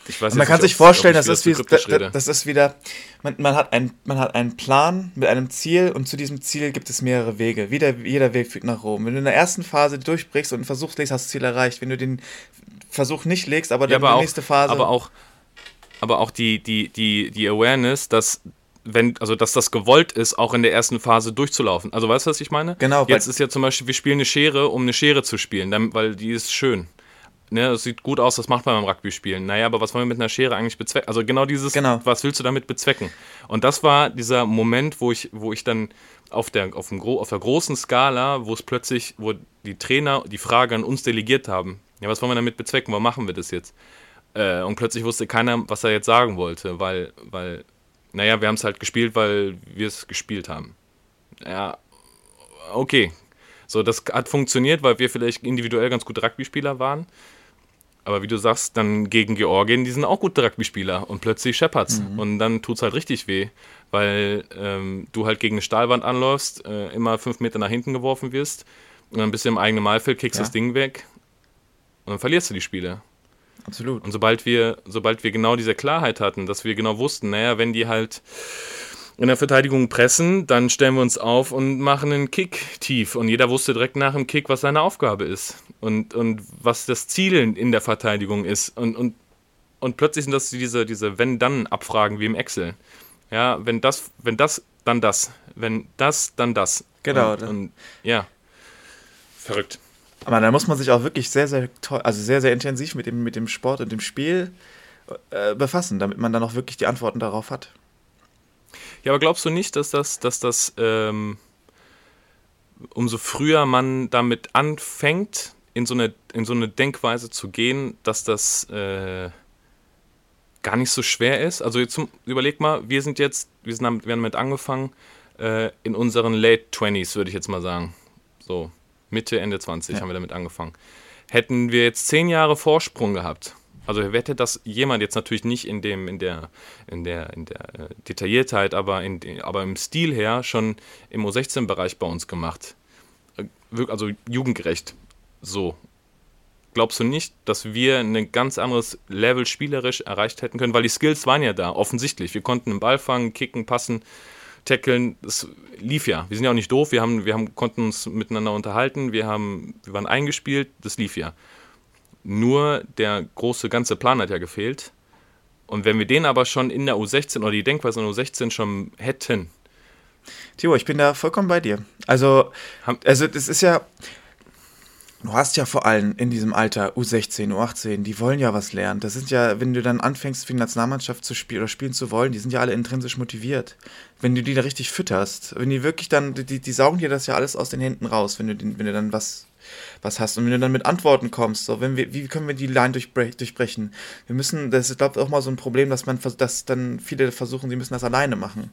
ich weiß man kann sich vorstellen, das ist, wie, das, das ist wieder, man, man, hat ein, man hat einen Plan mit einem Ziel und zu diesem Ziel gibt es mehrere Wege. Wieder, jeder Weg führt nach Rom. Wenn du in der ersten Phase durchbrichst und einen Versuch legst, hast du das Ziel erreicht. Wenn du den Versuch nicht legst, aber dann ja, aber die nächste Phase. Aber auch, aber auch die, die, die, die Awareness, dass wenn, also dass das gewollt ist, auch in der ersten Phase durchzulaufen. Also weißt du, was ich meine? Genau. Jetzt ist ja zum Beispiel, wir spielen eine Schere, um eine Schere zu spielen, dann, weil die ist schön. Ne, das sieht gut aus, das macht man beim Rugby-Spielen. Naja, aber was wollen wir mit einer Schere eigentlich bezwecken? Also genau dieses, genau. was willst du damit bezwecken? Und das war dieser Moment, wo ich, wo ich dann auf der, auf, dem, auf der großen Skala, wo es plötzlich, wo die Trainer die Frage an uns delegiert haben, ja, was wollen wir damit bezwecken, wo machen wir das jetzt? Äh, und plötzlich wusste keiner, was er jetzt sagen wollte, weil, weil naja, wir haben es halt gespielt, weil wir es gespielt haben. Ja, okay. So, das hat funktioniert, weil wir vielleicht individuell ganz gute Rugby-Spieler waren. Aber wie du sagst, dann gegen Georgien, die sind auch gute Rugby-Spieler und plötzlich scheppert's. Mhm. Und dann tut es halt richtig weh, weil ähm, du halt gegen eine Stahlwand anläufst, äh, immer fünf Meter nach hinten geworfen wirst und dann bist du im eigenen Malfeld, kriegst ja. das Ding weg und dann verlierst du die Spiele. Absolut. Und sobald wir, sobald wir genau diese Klarheit hatten, dass wir genau wussten, naja, wenn die halt in der Verteidigung pressen, dann stellen wir uns auf und machen einen Kick tief. Und jeder wusste direkt nach dem Kick, was seine Aufgabe ist und, und was das Ziel in der Verteidigung ist. Und, und, und plötzlich sind das diese, diese Wenn-Dann-Abfragen wie im Excel. Ja, wenn das, wenn das, dann das. Wenn das, dann das. Genau. Und, und ja, verrückt. Aber da muss man sich auch wirklich sehr, sehr toll, also sehr, sehr intensiv mit dem, mit dem Sport und dem Spiel äh, befassen, damit man dann auch wirklich die Antworten darauf hat. Ja, aber glaubst du nicht, dass das, dass das ähm, umso früher man damit anfängt, in so eine, in so eine Denkweise zu gehen, dass das äh, gar nicht so schwer ist? Also jetzt überleg mal, wir sind jetzt, wir, sind damit, wir haben damit angefangen, äh, in unseren Late 20s, würde ich jetzt mal sagen. So, Mitte, Ende 20 ja. haben wir damit angefangen. Hätten wir jetzt zehn Jahre Vorsprung gehabt, also hätte das jemand jetzt natürlich nicht in dem, in der, in der, in der äh, Detailliertheit, aber, in, aber im Stil her schon im U16-Bereich bei uns gemacht. Äh, also jugendgerecht. So. Glaubst du nicht, dass wir ein ganz anderes Level spielerisch erreicht hätten können? Weil die Skills waren ja da, offensichtlich. Wir konnten den Ball fangen, kicken, passen, tackeln. Das lief ja. Wir sind ja auch nicht doof. Wir, haben, wir haben, konnten uns miteinander unterhalten. Wir, haben, wir waren eingespielt. Das lief ja. Nur der große ganze Plan hat ja gefehlt. Und wenn wir den aber schon in der U16 oder die Denkweise in der U16 schon hätten. Timo, ich bin da vollkommen bei dir. Also, also das ist ja, du hast ja vor allem in diesem Alter U16, U18, die wollen ja was lernen. Das sind ja, wenn du dann anfängst, für die Nationalmannschaft zu spielen oder spielen zu wollen, die sind ja alle intrinsisch motiviert. Wenn du die da richtig fütterst, wenn die wirklich dann, die, die saugen dir das ja alles aus den Händen raus, wenn du, wenn du dann was was hast. Und wenn du dann mit Antworten kommst, so, wenn wir, wie können wir die Line durchbre durchbrechen? Wir müssen, das ist, glaube ich, auch mal so ein Problem, dass man, dass dann viele versuchen, sie müssen das alleine machen.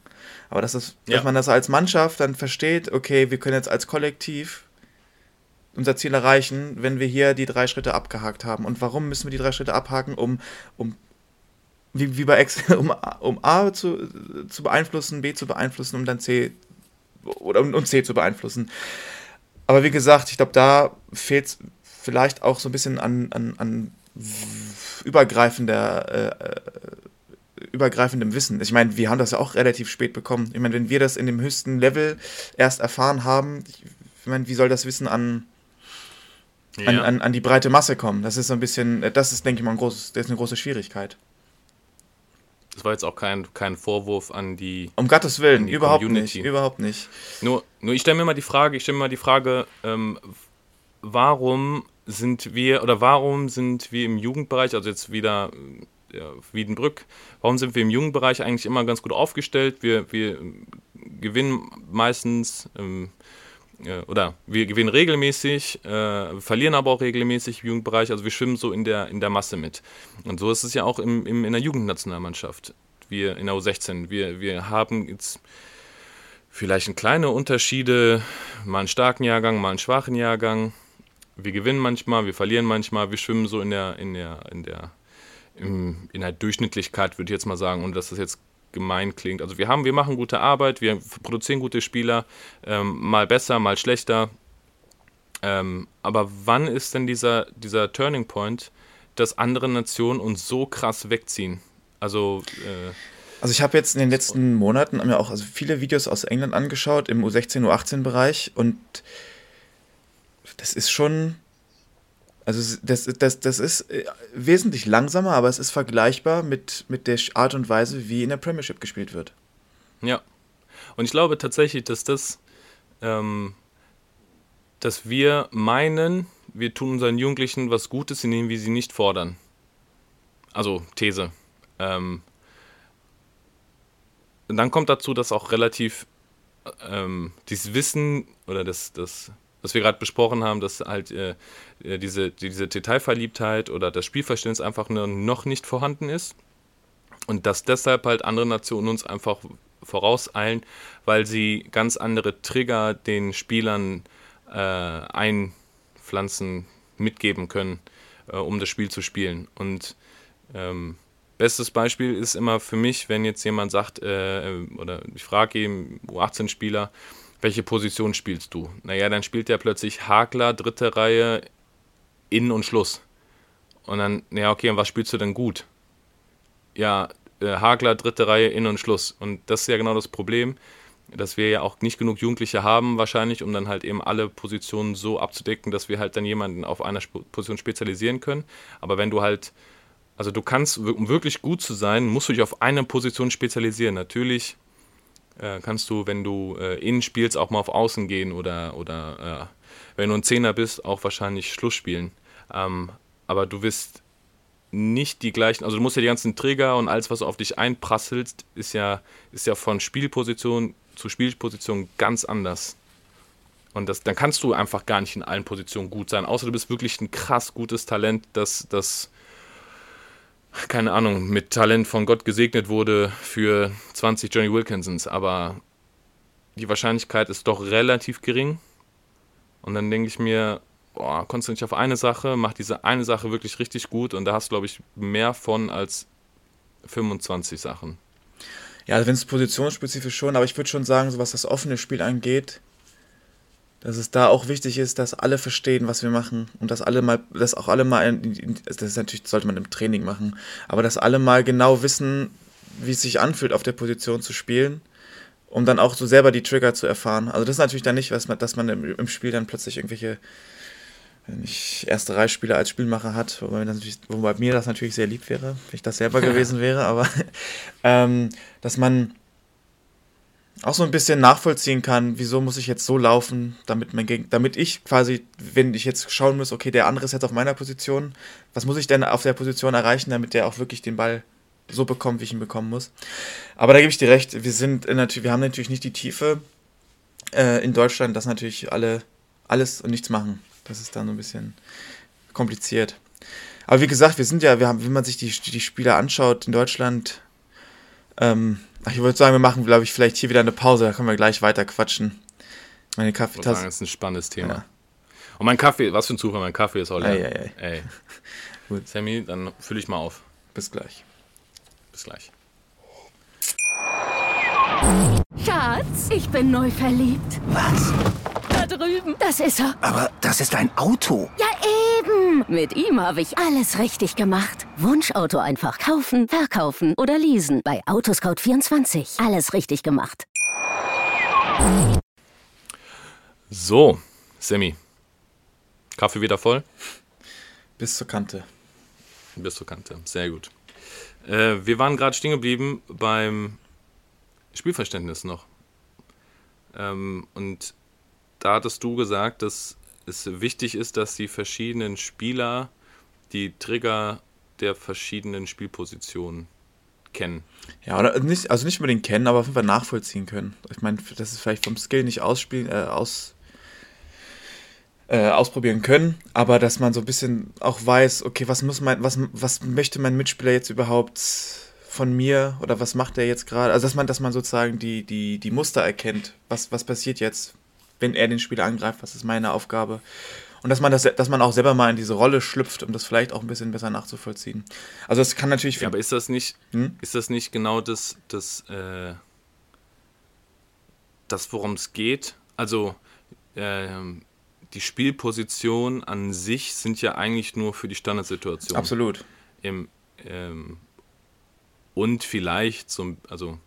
Aber dass, das, ja. dass man das als Mannschaft dann versteht, okay, wir können jetzt als Kollektiv unser Ziel erreichen, wenn wir hier die drei Schritte abgehakt haben. Und warum müssen wir die drei Schritte abhaken, um, um wie, wie bei X, um, um A zu, zu beeinflussen, B zu beeinflussen, um dann C oder um, um C zu beeinflussen. Aber wie gesagt, ich glaube, da fehlt es vielleicht auch so ein bisschen an, an, an übergreifender, äh, übergreifendem Wissen. Ich meine, wir haben das ja auch relativ spät bekommen. Ich meine, wenn wir das in dem höchsten Level erst erfahren haben, ich meine, wie soll das Wissen an, ja. an, an, an, die breite Masse kommen? Das ist so ein bisschen, das ist, denke ich mal, ein großes, das ist eine große Schwierigkeit. Das war jetzt auch kein, kein Vorwurf an die. Um Gottes Willen, überhaupt Community. nicht. Überhaupt nicht. Nur, nur ich stelle mir mal die Frage, ich stelle mir mal die Frage, ähm, warum sind wir oder warum sind wir im Jugendbereich, also jetzt wieder ja, Wiedenbrück, warum sind wir im jungen Bereich eigentlich immer ganz gut aufgestellt? Wir, wir gewinnen meistens ähm, äh, oder wir gewinnen regelmäßig, äh, verlieren aber auch regelmäßig im Jugendbereich, also wir schwimmen so in der, in der Masse mit. Und so ist es ja auch im, im, in der Jugendnationalmannschaft, wir in der U16. Wir, wir haben jetzt vielleicht kleine Unterschiede, mal einen starken Jahrgang, mal einen schwachen Jahrgang. Wir gewinnen manchmal, wir verlieren manchmal, wir schwimmen so in der, in der, in der, in der Durchschnittlichkeit, würde ich jetzt mal sagen, und dass das jetzt gemein klingt. Also wir haben, wir machen gute Arbeit, wir produzieren gute Spieler, ähm, mal besser, mal schlechter. Ähm, aber wann ist denn dieser, dieser Turning Point, dass andere Nationen uns so krass wegziehen? Also äh, also ich habe jetzt in den letzten Monaten mir auch also viele Videos aus England angeschaut im U16, U18 Bereich und das ist schon also das, das, das ist äh, wesentlich langsamer, aber es ist vergleichbar mit, mit der Art und Weise, wie in der Premiership gespielt wird. Ja. Und ich glaube tatsächlich, dass das, ähm, dass wir meinen, wir tun unseren Jugendlichen was Gutes, indem wir sie nicht fordern. Also These. Ähm, und dann kommt dazu, dass auch relativ ähm, dieses Wissen oder das, das was wir gerade besprochen haben, dass halt äh, äh, diese, diese Detailverliebtheit oder das Spielverständnis einfach noch nicht vorhanden ist und dass deshalb halt andere Nationen uns einfach vorauseilen, weil sie ganz andere Trigger den Spielern äh, einpflanzen, mitgeben können, äh, um das Spiel zu spielen. Und ähm, bestes Beispiel ist immer für mich, wenn jetzt jemand sagt, äh, oder ich frage eben U18-Spieler, welche Position spielst du? Naja, dann spielt er plötzlich Hakler, dritte Reihe, Innen und Schluss. Und dann, ja, okay, und was spielst du denn gut? Ja, äh, Hagler, dritte Reihe, Innen und Schluss. Und das ist ja genau das Problem, dass wir ja auch nicht genug Jugendliche haben, wahrscheinlich, um dann halt eben alle Positionen so abzudecken, dass wir halt dann jemanden auf einer Position spezialisieren können. Aber wenn du halt, also du kannst, um wirklich gut zu sein, musst du dich auf eine Position spezialisieren. Natürlich kannst du, wenn du äh, innen spielst, auch mal auf Außen gehen oder, oder äh, wenn du ein Zehner bist, auch wahrscheinlich Schluss spielen. Ähm, aber du wirst nicht die gleichen, also du musst ja die ganzen Trigger und alles, was auf dich einprasselt, ist ja, ist ja von Spielposition zu Spielposition ganz anders. Und das, dann kannst du einfach gar nicht in allen Positionen gut sein, außer du bist wirklich ein krass gutes Talent, das, das keine Ahnung, mit Talent von Gott gesegnet wurde für 20 Johnny Wilkinsons, aber die Wahrscheinlichkeit ist doch relativ gering. Und dann denke ich mir, boah, konzentriere dich auf eine Sache, mach diese eine Sache wirklich richtig gut und da hast du, glaube ich, mehr von als 25 Sachen. Ja, also wenn es positionsspezifisch schon, aber ich würde schon sagen, so was das offene Spiel angeht, dass es da auch wichtig ist, dass alle verstehen, was wir machen und dass alle mal, dass auch alle mal, das ist natürlich, sollte man im Training machen, aber dass alle mal genau wissen, wie es sich anfühlt, auf der Position zu spielen, um dann auch so selber die Trigger zu erfahren. Also das ist natürlich dann nicht, was man, dass man im, im Spiel dann plötzlich irgendwelche nicht erste Reihe als Spielmacher hat, wobei, wobei, mir das natürlich sehr lieb wäre, wenn ich das selber gewesen wäre, aber ähm, dass man auch so ein bisschen nachvollziehen kann, wieso muss ich jetzt so laufen, damit, mein Geg damit ich quasi, wenn ich jetzt schauen muss, okay, der andere ist jetzt auf meiner Position, was muss ich denn auf der Position erreichen, damit der auch wirklich den Ball so bekommt, wie ich ihn bekommen muss. Aber da gebe ich dir recht, wir sind natürlich, wir haben natürlich nicht die Tiefe äh, in Deutschland, dass natürlich alle alles und nichts machen. Das ist dann so ein bisschen kompliziert. Aber wie gesagt, wir sind ja, wir haben, wenn man sich die, die Spieler anschaut in Deutschland, ähm, ich würde sagen, wir machen, glaube ich, vielleicht hier wieder eine Pause, da können wir gleich weiter quatschen. Meine Kaffeetasse. Das ist ein spannendes Thema. Ja. Und mein Kaffee, was für ein Zufall, mein Kaffee ist auch leer. Ey, ey, ey. ey. Gut. Sammy, dann fülle ich mal auf. Bis gleich. Bis gleich. Schatz, ich bin neu verliebt. Was? Drüben. Das ist er. Aber das ist ein Auto. Ja, eben. Mit ihm habe ich alles richtig gemacht. Wunschauto einfach kaufen, verkaufen oder leasen. Bei Autoscout24. Alles richtig gemacht. So, Sammy. Kaffee wieder voll? Bis zur Kante. Bis zur Kante. Sehr gut. Äh, wir waren gerade stehen geblieben beim Spielverständnis noch. Ähm, und da hattest du gesagt, dass es wichtig ist, dass die verschiedenen Spieler die Trigger der verschiedenen Spielpositionen kennen. Ja, oder nicht, also nicht unbedingt kennen, aber auf jeden Fall nachvollziehen können. Ich meine, das ist vielleicht vom Skill nicht ausspielen, äh, aus, äh, ausprobieren können, aber dass man so ein bisschen auch weiß, okay, was muss mein, was, was möchte mein Mitspieler jetzt überhaupt von mir oder was macht er jetzt gerade? Also dass man, dass man sozusagen die, die, die Muster erkennt, was, was passiert jetzt, wenn er den Spieler angreift, was ist meine Aufgabe. Und dass man das, dass man auch selber mal in diese Rolle schlüpft, um das vielleicht auch ein bisschen besser nachzuvollziehen. Also es kann natürlich. Ja, aber ist das nicht, hm? ist das nicht genau das, das, äh, das worum es geht? Also äh, die Spielpositionen an sich sind ja eigentlich nur für die Standardsituation. Absolut. Im, ähm, und vielleicht zum, also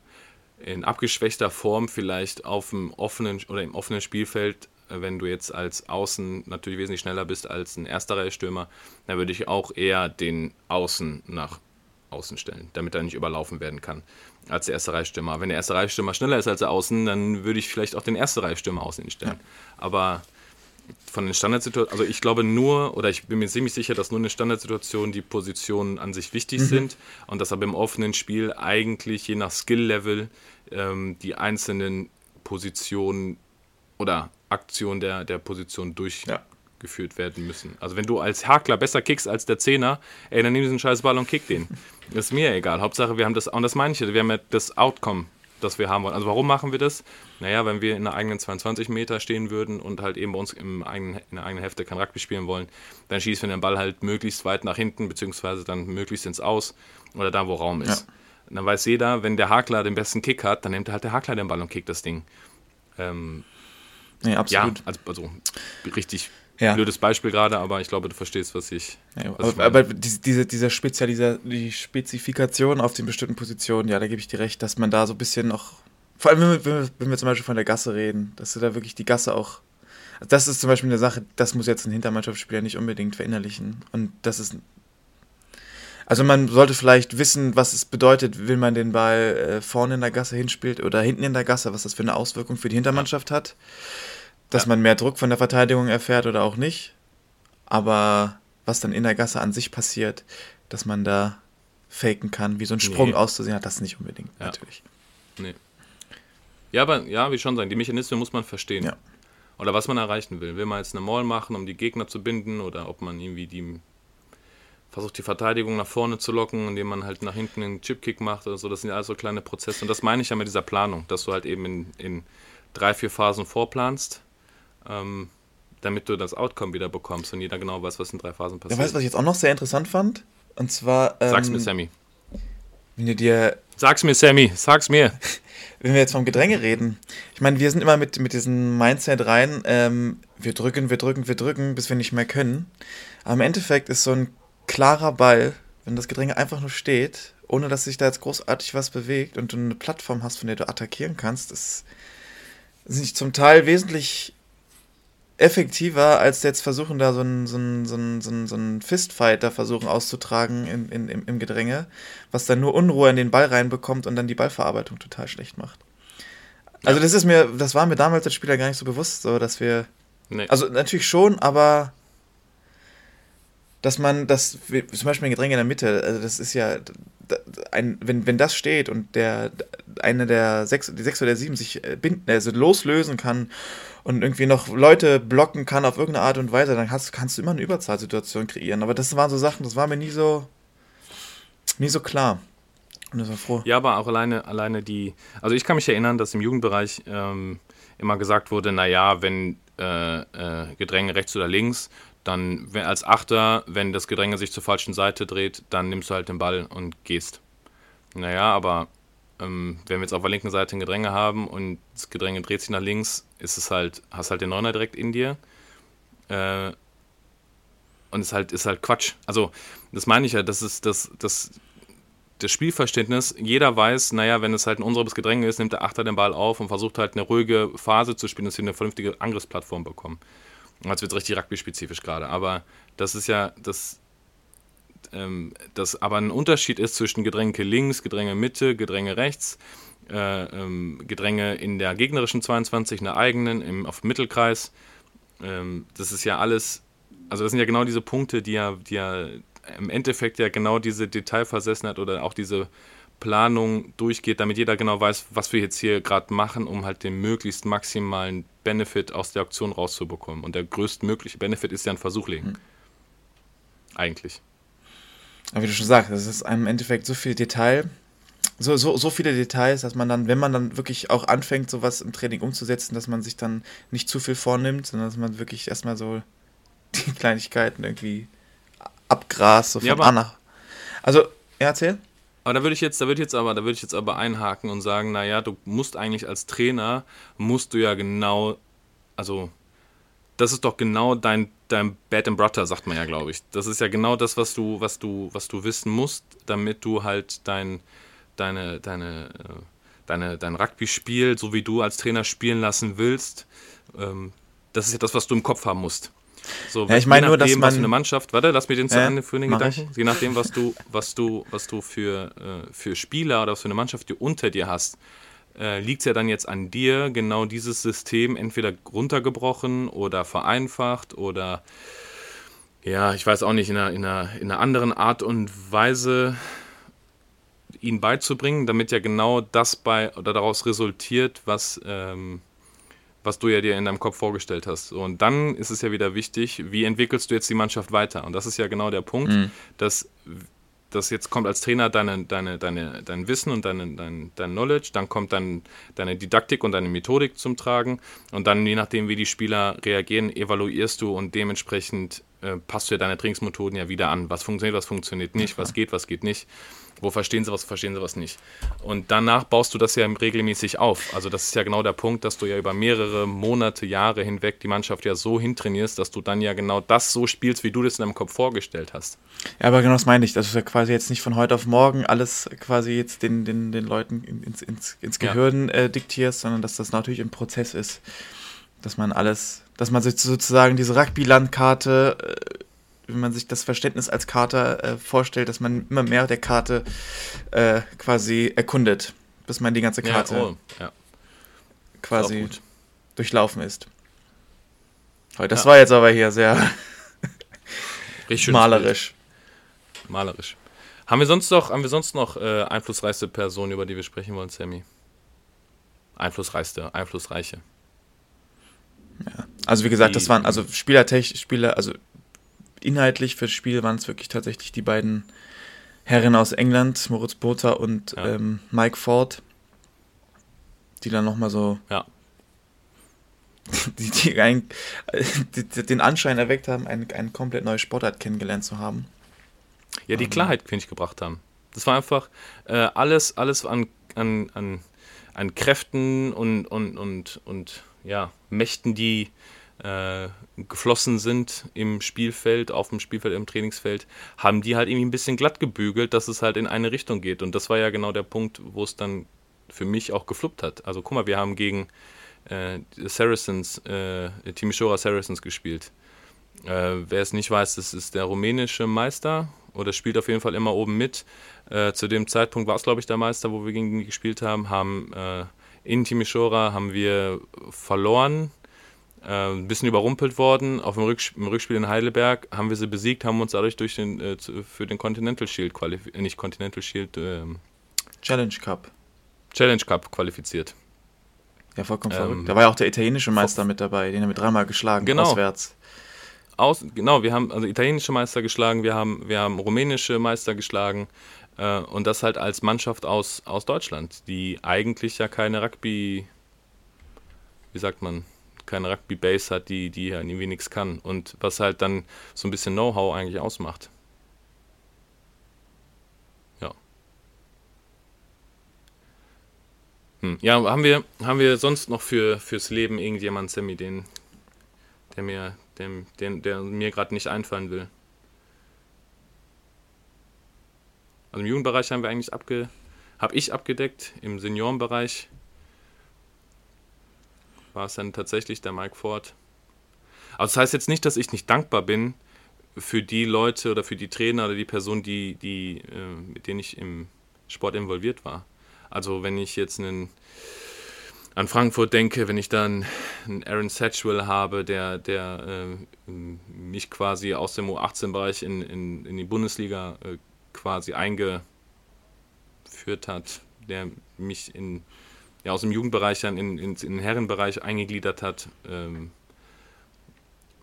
in abgeschwächter Form vielleicht auf dem offenen oder im offenen Spielfeld, äh, wenn du jetzt als Außen natürlich wesentlich schneller bist als ein erster Reihe Stürmer, dann würde ich auch eher den Außen nach außen stellen, damit er nicht überlaufen werden kann als der erste Reichstürmer. Wenn der erste Reichstürmer schneller ist als der Außen, dann würde ich vielleicht auch den erste Reichstürmer außen stellen. Ja. Aber von den Standardsituationen, also ich glaube nur, oder ich bin mir ziemlich sicher, dass nur in den Standardsituationen die Positionen an sich wichtig mhm. sind und dass aber im offenen Spiel eigentlich je nach Skill-Level ähm, die einzelnen Positionen oder Aktionen der, der Position durchgeführt ja. werden müssen. Also wenn du als Hakler besser kickst als der Zehner, ey, dann nimm diesen scheiß Ball und kick den. Ist mir egal. Hauptsache, wir haben das, und das meine ich, wir haben ja das Outcome das wir haben wollen. Also warum machen wir das? Naja, wenn wir in der eigenen 22 Meter stehen würden und halt eben bei uns im eigenen, in der eigenen Hälfte kein Rugby spielen wollen, dann schießen wir den Ball halt möglichst weit nach hinten, beziehungsweise dann möglichst ins Aus oder da, wo Raum ist. Ja. Und dann weiß jeder, wenn der Hakler den besten Kick hat, dann nimmt halt der Hakler den Ball und kickt das Ding. Ähm, nee, absolut. Ja, also, also richtig ja. Blödes Beispiel gerade, aber ich glaube, du verstehst, was ich. Ja, was aber, aber diese, diese Spezialisa die Spezifikation auf den bestimmten Positionen, ja, da gebe ich dir recht, dass man da so ein bisschen noch. Vor allem, wenn wir, wenn wir zum Beispiel von der Gasse reden, dass du da wirklich die Gasse auch. Das ist zum Beispiel eine Sache, das muss jetzt ein Hintermannschaftsspieler nicht unbedingt verinnerlichen. Und das ist. Also man sollte vielleicht wissen, was es bedeutet, wenn man den Ball äh, vorne in der Gasse hinspielt oder hinten in der Gasse, was das für eine Auswirkung für die Hintermannschaft hat dass ja. man mehr Druck von der Verteidigung erfährt oder auch nicht. Aber was dann in der Gasse an sich passiert, dass man da faken kann, wie so ein Sprung nee. auszusehen hat, das nicht unbedingt, ja. natürlich. Nee. Ja, aber ja, wie schon sagen, die Mechanismen muss man verstehen. Ja. Oder was man erreichen will. Will man jetzt eine Mall machen, um die Gegner zu binden, oder ob man irgendwie die versucht, die Verteidigung nach vorne zu locken, indem man halt nach hinten einen Chipkick macht oder so. Das sind ja alles so kleine Prozesse. Und das meine ich ja mit dieser Planung, dass du halt eben in, in drei, vier Phasen vorplanst ähm, damit du das Outcome wieder bekommst und jeder genau weiß, was in drei Phasen passiert. Ja, weißt du, was ich jetzt auch noch sehr interessant fand? Und zwar. Ähm, Sag's mir, Sammy. Wenn du dir. Sag's mir, Sammy, sag's mir. wenn wir jetzt vom Gedränge reden, ich meine, wir sind immer mit, mit diesem Mindset rein, ähm, wir drücken, wir drücken, wir drücken, bis wir nicht mehr können. Aber im Endeffekt ist so ein klarer Ball, wenn das Gedränge einfach nur steht, ohne dass sich da jetzt großartig was bewegt und du eine Plattform hast, von der du attackieren kannst, ist, ist zum Teil wesentlich effektiver, als jetzt versuchen, da so einen so so so so ein Fistfight da versuchen auszutragen in, im, im Gedränge, was dann nur Unruhe in den Ball reinbekommt und dann die Ballverarbeitung total schlecht macht. Also das ist mir, das war mir damals als Spieler gar nicht so bewusst, so dass wir. Nee. Also natürlich schon, aber dass man das, zum Beispiel ein Gedränge in der Mitte, also das ist ja, ein, wenn, wenn das steht und der eine der sechs, die sechs oder sieben sich äh, binden, also loslösen kann und irgendwie noch Leute blocken kann auf irgendeine Art und Weise, dann hast, kannst du immer eine Überzahlsituation kreieren. Aber das waren so Sachen, das war mir nie so, nie so klar. Und das war froh. Ja, aber auch alleine, alleine die, also ich kann mich erinnern, dass im Jugendbereich ähm, immer gesagt wurde, naja, wenn äh, äh, Gedränge rechts oder links, dann als Achter, wenn das Gedränge sich zur falschen Seite dreht, dann nimmst du halt den Ball und gehst. Naja, aber ähm, wenn wir jetzt auf der linken Seite ein Gedränge haben und das Gedränge dreht sich nach links, ist es halt, hast halt den Neuner direkt in dir. Äh, und es ist halt, ist halt Quatsch. Also, das meine ich ja, das ist das, das, das Spielverständnis. Jeder weiß, naja, wenn es halt ein unseres Gedränge ist, nimmt der Achter den Ball auf und versucht halt eine ruhige Phase zu spielen, dass wir eine vernünftige Angriffsplattform bekommen. Jetzt wird es richtig rugby-spezifisch gerade. Aber das ist ja, das, ähm, dass aber ein Unterschied ist zwischen Gedränge links, Gedränge Mitte, Gedränge rechts, äh, ähm, Gedränge in der gegnerischen 22, in der eigenen, im, auf dem Mittelkreis. Ähm, das ist ja alles, also das sind ja genau diese Punkte, die ja, die ja im Endeffekt ja genau diese Detailversessenheit oder auch diese Planung durchgeht, damit jeder genau weiß, was wir jetzt hier gerade machen, um halt den möglichst maximalen Benefit aus der Auktion rauszubekommen. Und der größtmögliche Benefit ist ja ein Versuch legen. Hm. Eigentlich. Aber wie du schon sagst, es ist im Endeffekt so viel Detail, so, so, so viele Details, dass man dann, wenn man dann wirklich auch anfängt, sowas im Training umzusetzen, dass man sich dann nicht zu viel vornimmt, sondern dass man wirklich erstmal so die Kleinigkeiten irgendwie abgrast, so von ja, nach. Also, ja, erzähl. Aber da würde ich jetzt, da würde jetzt aber, da würde ich jetzt aber einhaken und sagen, naja, du musst eigentlich als Trainer, musst du ja genau, also das ist doch genau dein, dein Bad and Butter, sagt man ja, glaube ich. Das ist ja genau das, was du, was du, was du wissen musst, damit du halt dein, deine, deine, äh, deine, dein Rugby-Spiel, so wie du als Trainer spielen lassen willst, ähm, das ist ja das, was du im Kopf haben musst. So, ja, ich meine nur, dass man was für eine Mannschaft, warte, lass mir den zu Ende führen, den Gedanken. Ich. Je nachdem, was du, was du, was du für, äh, für Spieler oder was für eine Mannschaft die unter dir hast, äh, liegt es ja dann jetzt an dir, genau dieses System entweder runtergebrochen oder vereinfacht oder ja, ich weiß auch nicht, in einer, in einer, in einer anderen Art und Weise ihnen beizubringen, damit ja genau das bei oder daraus resultiert, was ähm, was du ja dir in deinem Kopf vorgestellt hast. Und dann ist es ja wieder wichtig, wie entwickelst du jetzt die Mannschaft weiter? Und das ist ja genau der Punkt, mhm. dass das jetzt kommt als Trainer deine, deine, deine, dein Wissen und deine, dein, dein Knowledge, dann kommt dann deine Didaktik und deine Methodik zum Tragen und dann je nachdem, wie die Spieler reagieren, evaluierst du und dementsprechend äh, passt du ja deine Trainingsmethoden ja wieder an. Was funktioniert, was funktioniert nicht, was geht, was geht nicht. Wo verstehen sie was, verstehen sie was nicht. Und danach baust du das ja regelmäßig auf. Also das ist ja genau der Punkt, dass du ja über mehrere Monate, Jahre hinweg die Mannschaft ja so hintrainierst, dass du dann ja genau das so spielst, wie du das in deinem Kopf vorgestellt hast. Ja, aber genau das meine ich. Das ist ja quasi jetzt nicht von heute auf morgen alles quasi jetzt den, den, den Leuten ins, ins, ins Gehirn ja. äh, diktierst, sondern dass das natürlich im Prozess ist. Dass man alles, dass man sich sozusagen diese Rugby-Landkarte äh, wenn man sich das Verständnis als Kater äh, vorstellt, dass man immer mehr der Karte äh, quasi erkundet, bis man die ganze Karte ja, oh, ja. quasi durchlaufen ist. Das ja. war jetzt aber hier sehr malerisch. Bild. Malerisch. Haben wir sonst noch, haben wir sonst noch äh, einflussreichste Personen, über die wir sprechen wollen, Sammy? Einflussreichste, einflussreiche. Ja. Also wie gesagt, das waren also Spielertechnik, Spieler, also inhaltlich fürs Spiel waren es wirklich tatsächlich die beiden Herren aus England, Moritz Botha und ja. ähm, Mike Ford, die dann nochmal so ja. die, die, ein, die, den Anschein erweckt haben, eine, eine komplett neue Sportart kennengelernt zu haben. Ja, die ähm. Klarheit, finde ich, gebracht haben. Das war einfach äh, alles, alles an, an, an, an Kräften und, und, und, und ja, Mächten, die äh, geflossen sind im Spielfeld, auf dem Spielfeld, im Trainingsfeld, haben die halt irgendwie ein bisschen glatt gebügelt, dass es halt in eine Richtung geht. Und das war ja genau der Punkt, wo es dann für mich auch gefluppt hat. Also guck mal, wir haben gegen äh, Saracens, äh, Timisoara Saracens gespielt. Äh, wer es nicht weiß, das ist der rumänische Meister oder spielt auf jeden Fall immer oben mit. Äh, zu dem Zeitpunkt war es, glaube ich, der Meister, wo wir gegen ihn gespielt haben, haben äh, in Timisoara haben wir verloren äh, ein bisschen überrumpelt worden. Auf dem, Rückspiel, im Rückspiel in Heidelberg haben wir sie besiegt, haben uns dadurch durch den, äh, für den Continental Shield qualifiziert, äh, nicht Continental Shield, ähm, Challenge Cup. Challenge Cup qualifiziert. Ja, vollkommen ähm, verrückt. Da war ja auch der italienische Meister mit dabei, den haben wir dreimal geschlagen, genau. auswärts. Aus, genau, wir haben also italienische Meister geschlagen, wir haben, wir haben rumänische Meister geschlagen äh, und das halt als Mannschaft aus, aus Deutschland, die eigentlich ja keine Rugby, wie sagt man, keine Rugby-Base hat, die, die irgendwie nichts kann. Und was halt dann so ein bisschen Know-how eigentlich ausmacht. Ja. Hm. Ja, haben wir, haben wir sonst noch für, fürs Leben irgendjemanden, Sammy, den, der mir, dem, den, der mir gerade nicht einfallen will? Also im Jugendbereich haben wir eigentlich abge, habe ich abgedeckt, im Seniorenbereich war es dann tatsächlich der Mike Ford. Also das heißt jetzt nicht, dass ich nicht dankbar bin für die Leute oder für die Trainer oder die Person, die, die, äh, mit denen ich im Sport involviert war. Also wenn ich jetzt einen an Frankfurt denke, wenn ich dann einen Aaron Satchwell habe, der, der äh, mich quasi aus dem U18-Bereich in, in, in die Bundesliga äh, quasi eingeführt hat, der mich in, ja, aus dem Jugendbereich dann in, in, in den Herrenbereich eingegliedert hat, ähm,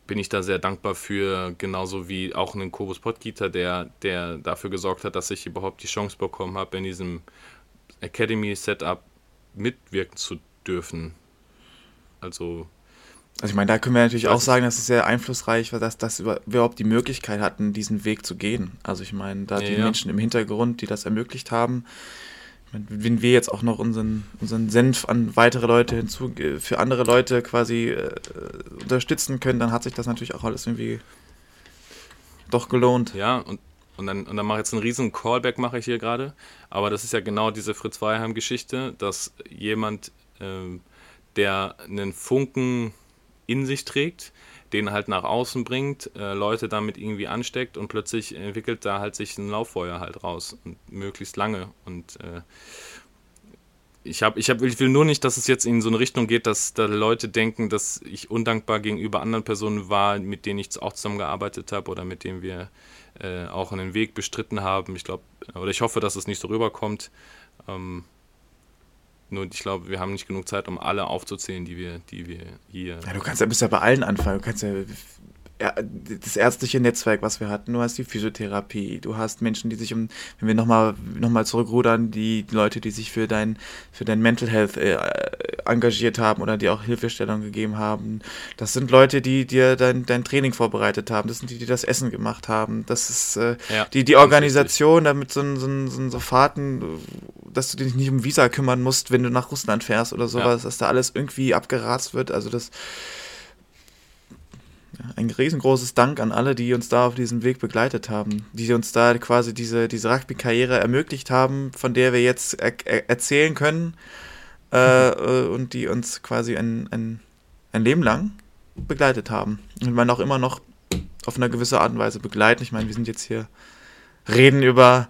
bin ich da sehr dankbar für, genauso wie auch einen Kobus Pottgieter, der, der dafür gesorgt hat, dass ich überhaupt die Chance bekommen habe, in diesem Academy-Setup mitwirken zu dürfen. Also. Also ich meine, da können wir natürlich auch sagen, dass es sehr einflussreich war, dass, dass wir überhaupt die Möglichkeit hatten, diesen Weg zu gehen. Also ich meine, da die ja. Menschen im Hintergrund, die das ermöglicht haben, wenn wir jetzt auch noch unseren, unseren Senf an weitere Leute hinzu, für andere Leute quasi äh, unterstützen können, dann hat sich das natürlich auch alles irgendwie doch gelohnt. Ja, und, und dann, und dann mache ich jetzt einen riesen Callback, mache ich hier gerade. Aber das ist ja genau diese Fritz Weiheim-Geschichte, dass jemand, äh, der einen Funken in sich trägt, den halt nach außen bringt, äh, Leute damit irgendwie ansteckt und plötzlich entwickelt da halt sich ein Lauffeuer halt raus und möglichst lange und äh, ich, hab, ich, hab, ich will nur nicht, dass es jetzt in so eine Richtung geht, dass da Leute denken, dass ich undankbar gegenüber anderen Personen war, mit denen ich auch zusammengearbeitet habe oder mit denen wir äh, auch einen Weg bestritten haben. Ich glaube, oder ich hoffe, dass es nicht so rüberkommt. Ähm, nur ich glaube, wir haben nicht genug Zeit, um alle aufzuzählen, die wir, die wir hier. Ja, du kannst ja bist ja bei allen anfangen. Du kannst ja das ärztliche Netzwerk, was wir hatten. Du hast die Physiotherapie, du hast Menschen, die sich um, wenn wir nochmal noch mal zurückrudern, die, die, Leute, die sich für dein, für dein Mental Health äh, engagiert haben oder die auch Hilfestellung gegeben haben. Das sind Leute, die dir dein, dein Training vorbereitet haben. Das sind die, die das Essen gemacht haben. Das ist äh, ja, die, die Organisation, damit so, so, so, so Fahrten, dass du dich nicht um Visa kümmern musst, wenn du nach Russland fährst oder sowas, ja. dass da alles irgendwie abgerast wird. Also das ein riesengroßes Dank an alle, die uns da auf diesem Weg begleitet haben, die uns da quasi diese, diese Rugby-Karriere ermöglicht haben, von der wir jetzt er er erzählen können äh, äh, und die uns quasi ein, ein, ein Leben lang begleitet haben. Und man auch immer noch auf eine gewisse Art und Weise begleiten. Ich meine, wir sind jetzt hier, reden über,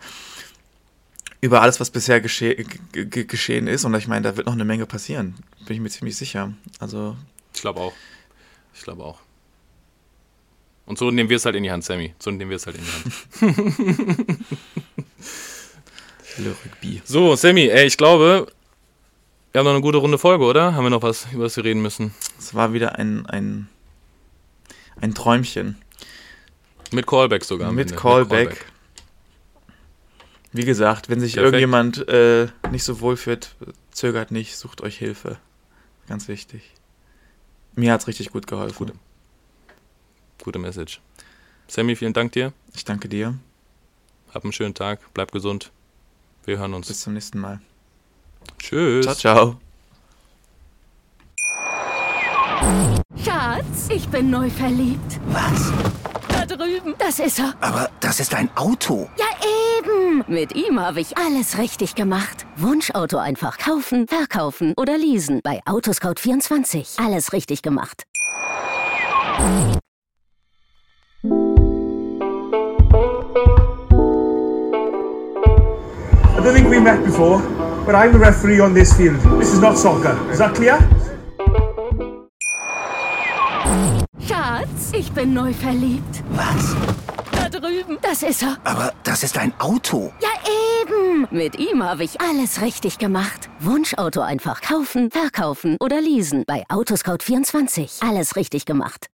über alles, was bisher gesche geschehen ist. Und ich meine, da wird noch eine Menge passieren. Bin ich mir ziemlich sicher. Also. Ich glaube auch. Ich glaube auch. Und so nehmen wir es halt in die Hand, Sammy. So nehmen wir es halt in die Hand. so, Sammy, ey, ich glaube, wir haben noch eine gute Runde Folge, oder? Haben wir noch was, über das wir reden müssen? Es war wieder ein, ein, ein Träumchen. Mit Callback sogar. Mit Callback. Mit Callback. Wie gesagt, wenn sich Perfekt. irgendjemand äh, nicht so wohl fühlt, zögert nicht, sucht euch Hilfe. Ganz wichtig. Mir hat es richtig gut geholfen. Gut. Gute Message. Sammy, vielen Dank dir. Ich danke dir. Hab einen schönen Tag, bleib gesund. Wir hören uns. Bis zum nächsten Mal. Tschüss. Ciao, ciao. Schatz, ich bin neu verliebt. Was? Da drüben. Das ist er. Aber das ist ein Auto. Ja, eben. Mit ihm habe ich alles richtig gemacht. Wunschauto einfach kaufen, verkaufen oder leasen. Bei Autoscout24. Alles richtig gemacht. I don't think we met before, but I'm the referee on this field. This is not soccer. Is that clear? Schatz, ich bin neu verliebt. Was? Da drüben. Das ist er. Aber das ist ein Auto. Ja, eben. Mit ihm habe ich alles richtig gemacht. Wunschauto einfach kaufen, verkaufen oder leasen. Bei Autoscout24. Alles richtig gemacht.